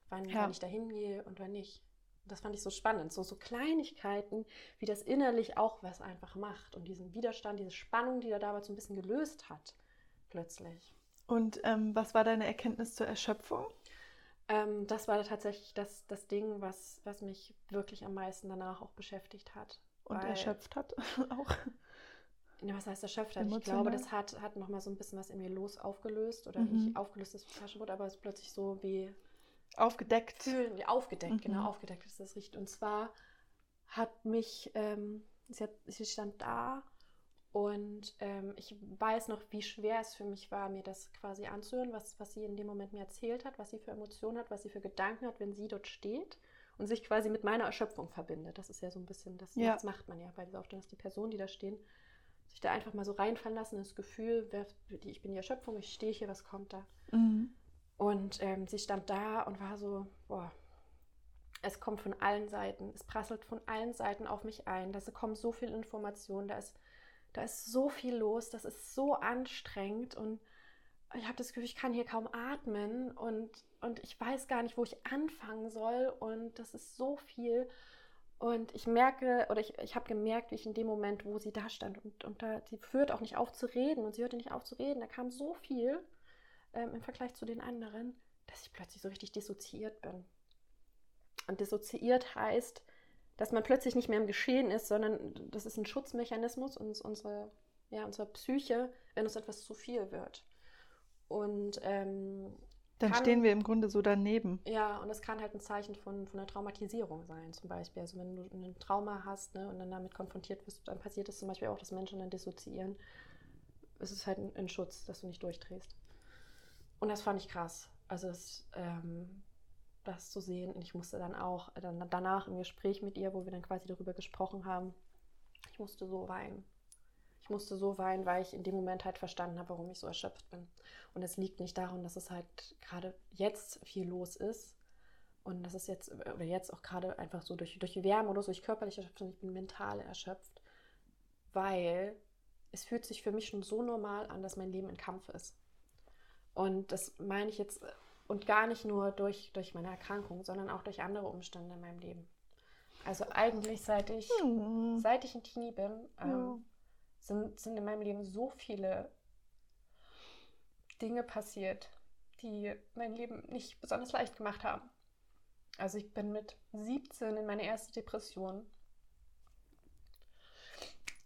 wann, ja. wann ich da hingehe und wann nicht das fand ich so spannend. So, so Kleinigkeiten, wie das innerlich auch was einfach macht und diesen Widerstand, diese Spannung, die er damals so ein bisschen gelöst hat, plötzlich. Und ähm, was war deine Erkenntnis zur Erschöpfung? Ähm, das war tatsächlich das, das Ding, was, was mich wirklich am meisten danach auch beschäftigt hat. Und erschöpft hat [LAUGHS] auch. Ja, was heißt erschöpft hat? Ich Emotional? glaube, das hat, hat nochmal so ein bisschen was in mir los aufgelöst. Oder Mhm. nicht aufgelöst ist das falsche Wort, aber es ist plötzlich so wie Aufgedeckt. fühlen, aufgedeckt, Mhm. genau, aufgedeckt ist das richtig. Und zwar hat mich, ähm, sie, hat, sie stand da und ähm, ich weiß noch, wie schwer es für mich war, mir das quasi anzuhören, was, was sie in dem Moment mir erzählt hat, was sie für Emotionen hat, was sie für Gedanken hat, wenn sie dort steht und sich quasi mit meiner Erschöpfung verbindet. Das ist ja so ein bisschen, das, Ja. das macht man ja bei dieser Aufstellung, dass die Personen, die da stehen, sich da einfach mal so reinfallen lassen, das Gefühl, wer, ich bin die Erschöpfung, ich stehe hier, was kommt da? Mhm. Und ähm, sie stand da und war so, boah, es kommt von allen Seiten, es prasselt von allen Seiten auf mich ein, da kommen so viel Informationen, da ist, da ist so viel los, das ist so anstrengend und ich habe das Gefühl, ich kann hier kaum atmen und, und ich weiß gar nicht, wo ich anfangen soll und das ist so viel. Und ich merke, oder ich, ich habe gemerkt, wie ich in dem Moment, wo sie da stand und, und da, sie hört auch nicht auf zu reden und sie hörte nicht auf zu reden, da kam so viel ähm, im Vergleich zu den anderen, dass ich plötzlich so richtig dissoziiert bin. Und dissoziiert heißt, dass man plötzlich nicht mehr im Geschehen ist, sondern das ist ein Schutzmechanismus uns, unsere, ja, unserer Psyche, wenn uns etwas zu viel wird. Und ähm, Dann Kann- stehen wir im Grunde so daneben. ja, und das kann halt ein Zeichen von, von einer Traumatisierung sein, zum Beispiel. Also wenn du ein Trauma hast ne, und dann damit konfrontiert wirst, dann passiert es zum Beispiel auch, dass Menschen dann dissoziieren. Es ist halt ein, ein Schutz, dass du nicht durchdrehst. Und das fand ich krass. Also es, ähm, das zu sehen. Und ich musste dann auch äh, dann danach im Gespräch mit ihr, wo wir dann quasi darüber gesprochen haben, ich musste so weinen. Ich musste so weinen, weil ich in dem Moment halt verstanden habe, warum ich so erschöpft bin. Und es liegt nicht daran, dass es halt gerade jetzt viel los ist. Und das ist jetzt, oder jetzt auch gerade einfach so durch, durch Wärme oder so, durch körperliche Erschöpfung, ich bin mental erschöpft. Weil es fühlt sich für mich schon so normal an, dass mein Leben in Kampf ist. Und das meine ich jetzt, und gar nicht nur durch, durch meine Erkrankung, sondern auch durch andere Umstände in meinem Leben. Also eigentlich seit ich, Hm. seit ich ein Teenie bin, ähm, Ja. sind, sind in meinem Leben so viele Dinge passiert, die mein Leben nicht besonders leicht gemacht haben. Also ich bin mit 17 in meine erste Depression.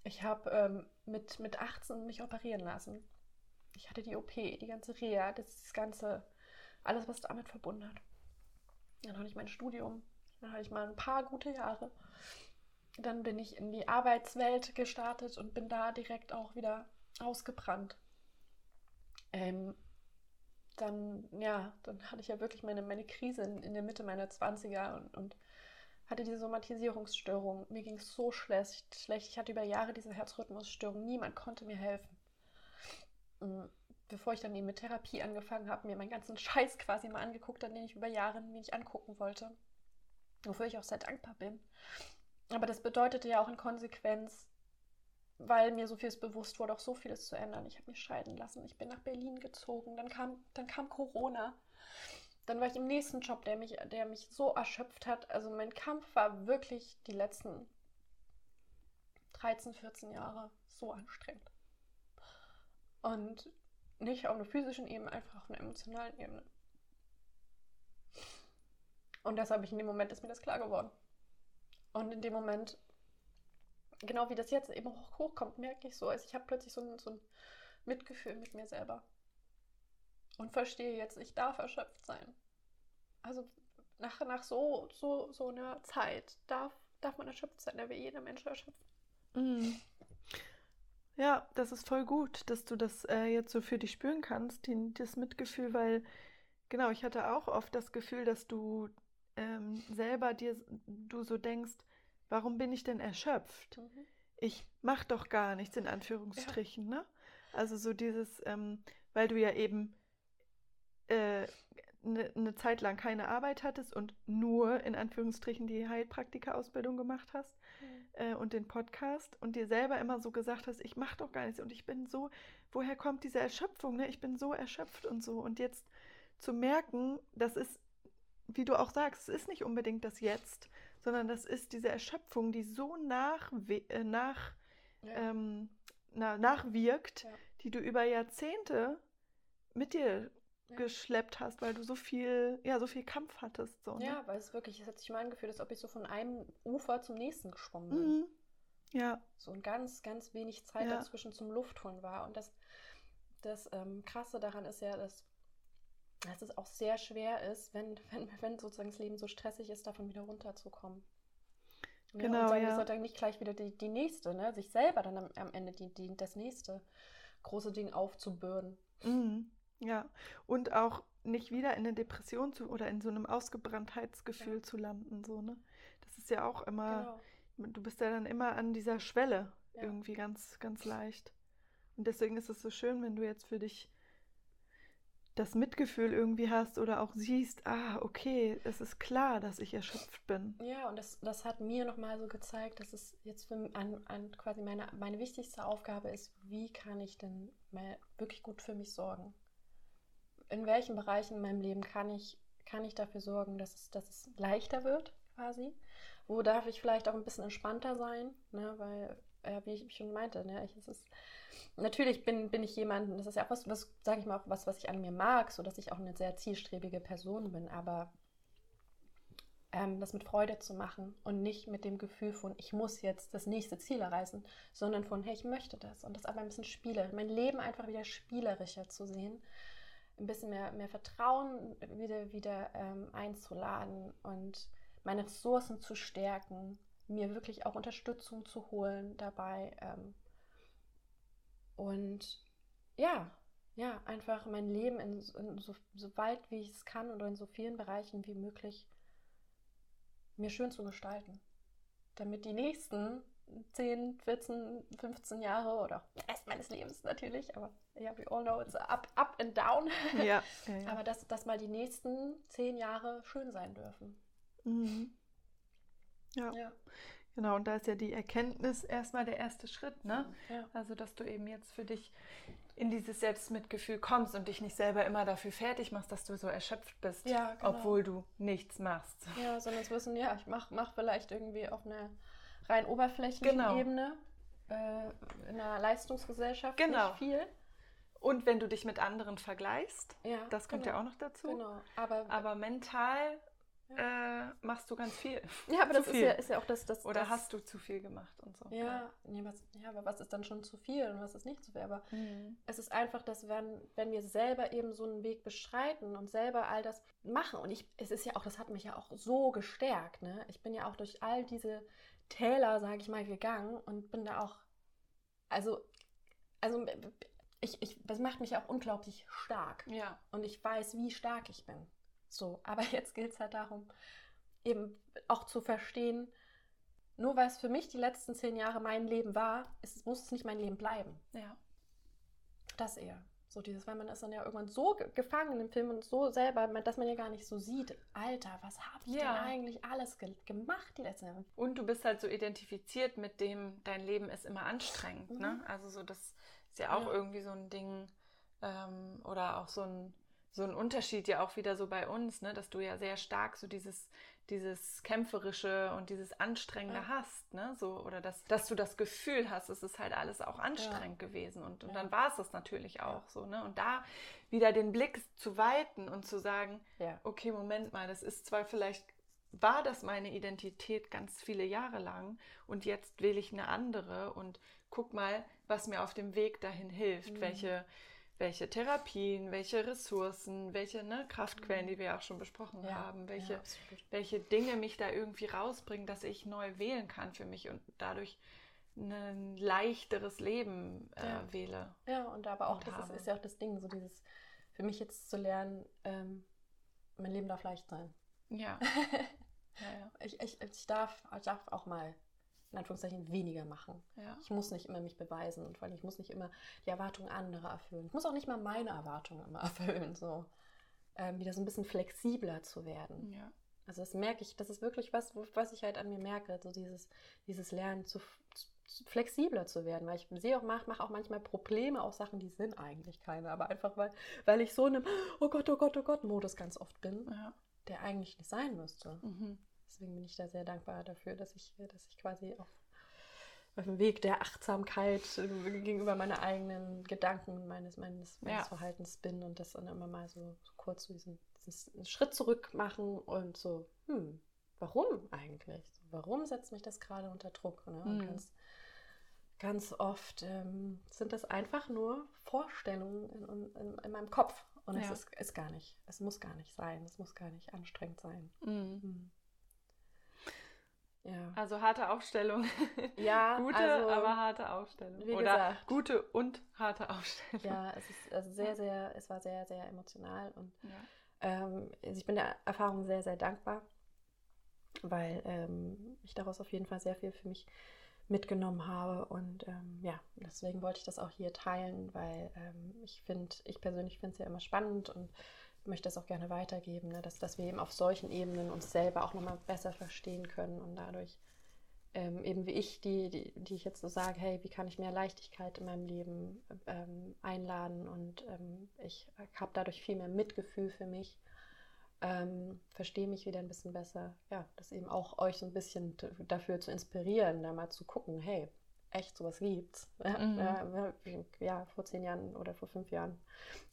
Ich habe ähm, mit, mit 18 mich operieren lassen. Ich hatte die OP, die ganze Reha, das, das ganze, alles, was damit verbunden hat. Dann hatte ich mein Studium, dann hatte ich mal ein paar gute Jahre. Dann bin ich in die Arbeitswelt gestartet und bin da direkt auch wieder ausgebrannt. Ähm, dann, ja, dann hatte ich ja wirklich meine, meine Krise in, in der Mitte meiner 20er und, und hatte diese Somatisierungsstörung. Mir ging es so schlecht, schlecht. Ich hatte über Jahre diese Herzrhythmusstörung. Niemand konnte mir helfen. Mm, Bevor ich dann eben mit Therapie angefangen habe, mir meinen ganzen Scheiß quasi mal angeguckt, an den ich über Jahre mir nicht angucken wollte. Wofür ich auch sehr dankbar bin. Aber das bedeutete ja auch in Konsequenz, weil mir so vieles bewusst wurde, auch so vieles zu ändern. Ich habe mich scheiden lassen, ich bin nach Berlin gezogen, dann kam, dann kam Corona. Dann war ich im nächsten Job, der mich, der mich so erschöpft hat. Also mein Kampf war wirklich die letzten 13, 14 Jahre so anstrengend. Und nicht auf einer physischen Ebene, einfach auf einer emotionalen Ebene. Und das habe ich in dem Moment, ist mir das klar geworden. Und in dem Moment, genau wie das jetzt eben hoch, hochkommt, merke ich so, also ich habe plötzlich so ein, so ein Mitgefühl mit mir selber. Und verstehe jetzt, ich darf erschöpft sein. Also nach, nach so, so, so einer Zeit darf, darf man erschöpft sein, da will jeder Mensch erschöpft. Mhm. Ja, das ist voll gut, dass du das äh, jetzt so für dich spüren kannst, den, das Mitgefühl, weil genau, ich hatte auch oft das Gefühl, dass du ähm, selber dir, du so denkst, warum bin ich denn erschöpft? Ich mach doch gar nichts in Anführungsstrichen, ne? Also so dieses, ähm, weil du ja eben eine äh, ne Zeit lang keine Arbeit hattest und nur in Anführungsstrichen die Heilpraktika-Ausbildung gemacht hast äh, und den Podcast und dir selber immer so gesagt hast, ich mache doch gar nichts und ich bin so, woher kommt diese Erschöpfung, ne? Ich bin so erschöpft und so und jetzt zu merken, das ist, wie du auch sagst, es ist nicht unbedingt das Jetzt, sondern das ist diese Erschöpfung, die so nach, äh, nach, Ja. ähm, na, nachwirkt, Ja. die du über Jahrzehnte mit dir geschleppt hast, weil du so viel, ja, so viel Kampf hattest. So, ne? Ja, weil es wirklich, es hat sich mein Gefühl, als ob ich so von einem Ufer zum nächsten geschwommen bin. Mhm. Ja. So ein ganz, ganz wenig Zeit Ja. dazwischen zum Luftholen war. Und das, das ähm, Krasse daran ist ja, dass, dass es auch sehr schwer ist, wenn, [LAUGHS] wenn, wenn sozusagen das Leben so stressig ist, davon wieder runterzukommen. Ne? Genau, und sagen, ja. ist dann nicht gleich wieder die, die nächste, ne? sich selber dann am, am Ende die, die, das nächste große Ding aufzubürden. Mhm. Ja. Und auch nicht wieder in eine Depression zu oder in so einem Ausgebranntheitsgefühl Ja. zu landen. So, ne? Das ist ja auch immer, Genau. du bist ja dann immer an dieser Schwelle Ja. irgendwie ganz, ganz leicht. Und deswegen ist es so schön, wenn du jetzt für dich das Mitgefühl irgendwie hast oder auch siehst, ah, okay, es ist klar, dass ich erschöpft bin. Ja, und das, das hat mir nochmal so gezeigt, dass es jetzt für, an, an quasi meine, meine wichtigste Aufgabe ist, wie kann ich denn mal wirklich gut für mich sorgen? In welchen Bereichen in meinem Leben kann ich, kann ich dafür sorgen, dass es, dass es leichter wird, quasi? Wo darf ich vielleicht auch ein bisschen entspannter sein? Ne? Weil, äh, wie ich schon meinte, ne? ich, es ist, natürlich bin, bin ich jemand, das ist ja auch was, was sage ich mal, auch was, was ich an mir mag, so dass ich auch eine sehr zielstrebige Person bin, aber ähm, das mit Freude zu machen und nicht mit dem Gefühl von, ich muss jetzt das nächste Ziel erreichen, sondern von, hey, ich möchte das und das aber ein bisschen spielerisch, mein Leben einfach wieder spielerischer zu sehen, ein bisschen mehr, mehr Vertrauen wieder, wieder ähm, einzuladen und meine Ressourcen zu stärken, mir wirklich auch Unterstützung zu holen dabei ähm, und ja, ja, einfach mein Leben in, in so, so weit wie ich es kann oder in so vielen Bereichen wie möglich mir schön zu gestalten. Damit die nächsten 10, 14, 15 Jahre oder Rest meines Lebens natürlich, aber ja, we all know it's up, up and down. Ja, ja, [LAUGHS] ja. Aber dass, dass mal die nächsten 10 Jahre schön sein dürfen. Mhm. Ja, Ja. genau. Und da ist ja die Erkenntnis erstmal der erste Schritt, ne? Ja. Also, dass du eben jetzt für dich in dieses Selbstmitgefühl kommst und dich nicht selber immer dafür fertig machst, dass du so erschöpft bist, genau. obwohl du nichts machst. Ja, sondern es wissen, ja, ich mache mach vielleicht irgendwie auf einer rein oberflächlichen Genau. Ebene äh, in einer Leistungsgesellschaft Genau. nicht viel. Und wenn du dich mit anderen vergleichst, Ja, das kommt genau. ja auch noch dazu. Genau. Aber, Aber mental äh, machst du ganz viel. [LAUGHS] ja, aber zu das ist ja, ist ja auch das. das Oder das, hast du zu viel gemacht und so. Ja, nee, was, ja, aber was ist dann schon zu viel und was ist nicht zu viel? Aber Mhm. es ist einfach, dass wenn, wenn wir selber eben so einen Weg beschreiten und selber all das machen, und ich, es ist ja auch, das hat mich ja auch so gestärkt, ne? Ich bin ja auch durch all diese Täler, sage ich mal, gegangen und bin da auch, also, also ich, ich, das macht mich auch unglaublich stark. Ja. Und ich weiß, wie stark ich bin. So, [LAUGHS] aber jetzt gilt es halt darum, eben auch zu verstehen, nur weil es für mich die letzten zehn Jahre mein Leben war, ist, muss es nicht mein Leben bleiben. Ja. Das eher. So dieses, weil man ist dann ja irgendwann so ge- gefangen im Film und so selber, dass man ja gar nicht so sieht, Alter, was habe ich Ja. denn eigentlich alles ge gemacht die letzten Jahre? Und du bist halt so identifiziert mit dem, dein Leben ist immer anstrengend. Mhm. Ne? Also so, das ist ja auch Ja. irgendwie so ein Ding ähm, oder auch so ein, so ein Unterschied ja auch wieder so bei uns, ne? dass du ja sehr stark so dieses, dieses Kämpferische und dieses Anstrengende Ja. hast. Ne? So, oder dass, dass du das Gefühl hast, es ist halt alles auch anstrengend gewesen. Und, und Ja. dann war es das natürlich auch Ja. so. Ne? Und da wieder den Blick zu weiten und zu sagen, Ja. okay, Moment mal, das ist zwar vielleicht, war das meine Identität ganz viele Jahre lang und jetzt wähle ich eine andere und guck mal, was mir auf dem Weg dahin hilft, Mhm. welche, welche Therapien, welche Ressourcen, welche ne, Kraftquellen, Mhm. die wir auch schon besprochen Ja, haben, welche, ja, welche Dinge mich da irgendwie rausbringen, dass ich neu wählen kann für mich und dadurch ein leichteres Leben äh, Ja. wähle. Ja, und aber auch, Und das ist, ist ja auch das Ding, so dieses, für mich jetzt zu lernen, ähm, mein Leben darf leicht sein. Ja. [LAUGHS] ja, Ich, ich, ich, darf, ich darf auch mal, in Anführungszeichen, weniger machen. ja. Ich muss nicht immer mich beweisen und vor allem ich muss nicht immer die Erwartungen anderer erfüllen. Ich muss auch nicht mal meine Erwartungen immer [LAUGHS] erfüllen, so ähm, wieder so ein bisschen flexibler zu werden. ja. Also das merke ich, das ist wirklich was, was ich halt an mir merke, so dieses, dieses Lernen zu, zu flexibler zu werden, weil ich sehe auch, mache mach auch manchmal Probleme auf Sachen, die sind eigentlich keine, aber einfach weil, weil ich so in einem Oh Gott, oh Gott, oh Gott Modus ganz oft bin, ja. der eigentlich nicht sein müsste. Mhm. Deswegen bin ich da sehr dankbar dafür, dass ich, dass ich quasi auf auf dem Weg der Achtsamkeit äh, gegenüber meinen eigenen Gedanken, meines, meines, meines Ja. Verhaltens bin und das dann immer mal so, so kurz so diesen, diesen Schritt zurück machen und so, hm, warum eigentlich? Warum setzt mich das gerade unter Druck? Ne? Und Mhm. ganz, ganz oft ähm, sind das einfach nur Vorstellungen in, in, in meinem Kopf. Und es Ja. ist, ist gar nicht, es muss gar nicht sein, es muss gar nicht anstrengend sein. Mhm. Hm. Ja. Also harte Aufstellung. Ja, [LAUGHS] gute, also, aber harte Aufstellung. Oder gesagt. gute und harte Aufstellung. Ja, es ist also sehr, sehr, es war sehr, sehr emotional und Ja. ähm, also ich bin der Erfahrung sehr, sehr dankbar, weil ähm, ich daraus auf jeden Fall sehr viel für mich mitgenommen habe und ähm, ja, deswegen wollte ich das auch hier teilen, weil ähm, ich finde, ich persönlich finde es ja immer spannend und möchte das auch gerne weitergeben, ne, dass, dass wir eben auf solchen Ebenen uns selber auch nochmal besser verstehen können und dadurch ähm, eben wie ich, die, die, die ich jetzt so sage, hey, wie kann ich mehr Leichtigkeit in meinem Leben ähm, einladen und ähm, ich habe dadurch viel mehr Mitgefühl für mich, ähm, verstehe mich wieder ein bisschen besser. Ja, das eben auch euch so ein bisschen dafür zu inspirieren, da mal zu gucken, hey, echt, sowas gibt's. [LAUGHS] Ja, Mhm. ja, ja, vor zehn Jahren oder vor fünf Jahren,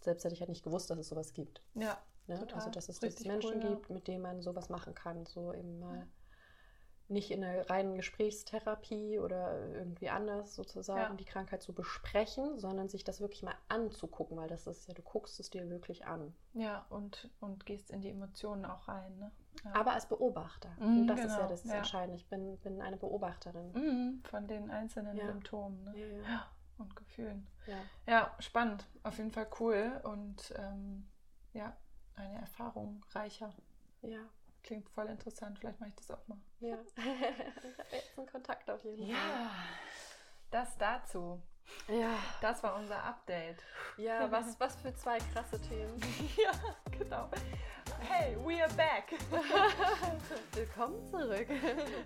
selbst hätte ich ja nicht gewusst, dass es sowas gibt. ja. Ne? Total. Also, dass es Richtig Menschen cool, ja. gibt, mit denen man sowas machen kann. So eben mal nicht in einer reinen Gesprächstherapie oder irgendwie anders sozusagen Ja. die Krankheit zu besprechen, sondern sich das wirklich mal anzugucken, weil das ist ja, du guckst es dir wirklich an. Ja, und, und gehst in die Emotionen auch rein. Ne? Ja. Aber als Beobachter. Mhm, Und das ist genau, ja das ja. Entscheidende. Ich bin, bin eine Beobachterin. Mhm, von den einzelnen Ja. Symptomen ne? Ja, ja. Ja, [GASPS] und Gefühlen. Ja. Ja, spannend. Auf jeden Fall cool. Und ähm, ja, eine Erfahrung reicher. Ja. Klingt voll interessant. Vielleicht mache ich das auch mal. ja. ich [LAUGHS] habe [LAUGHS] jetzt einen Kontakt auf jeden Fall. das dazu. Ja. Das war unser Update. Ja, [LAUGHS] was, was für zwei krasse Themen. ja, genau. Hey, we are back. [LAUGHS] Willkommen zurück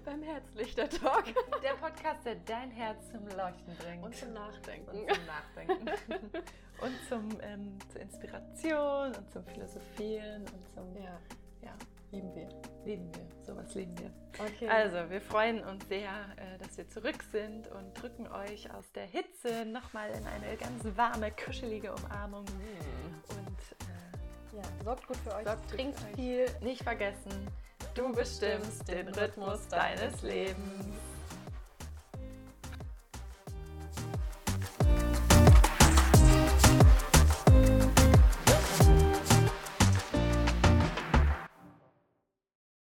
beim Herzlichter-Talk. Der Podcast, der dein Herz zum Leuchten bringt. Und zum Nachdenken. Und zum Nachdenken. [LAUGHS] und zum, ähm, zur Inspiration und zum Philosophieren und zum Ja, ja, lieben wir. lieben wir. Sowas lieben wir. Okay. Also, wir freuen uns sehr, äh, dass wir zurück sind und drücken euch aus der Hitze nochmal in eine ganz warme, kuschelige Umarmung. Und äh, ja, sorgt gut für euch. sorgt Trinkt viel. nicht vergessen, du bestimmst den Rhythmus deines Lebens.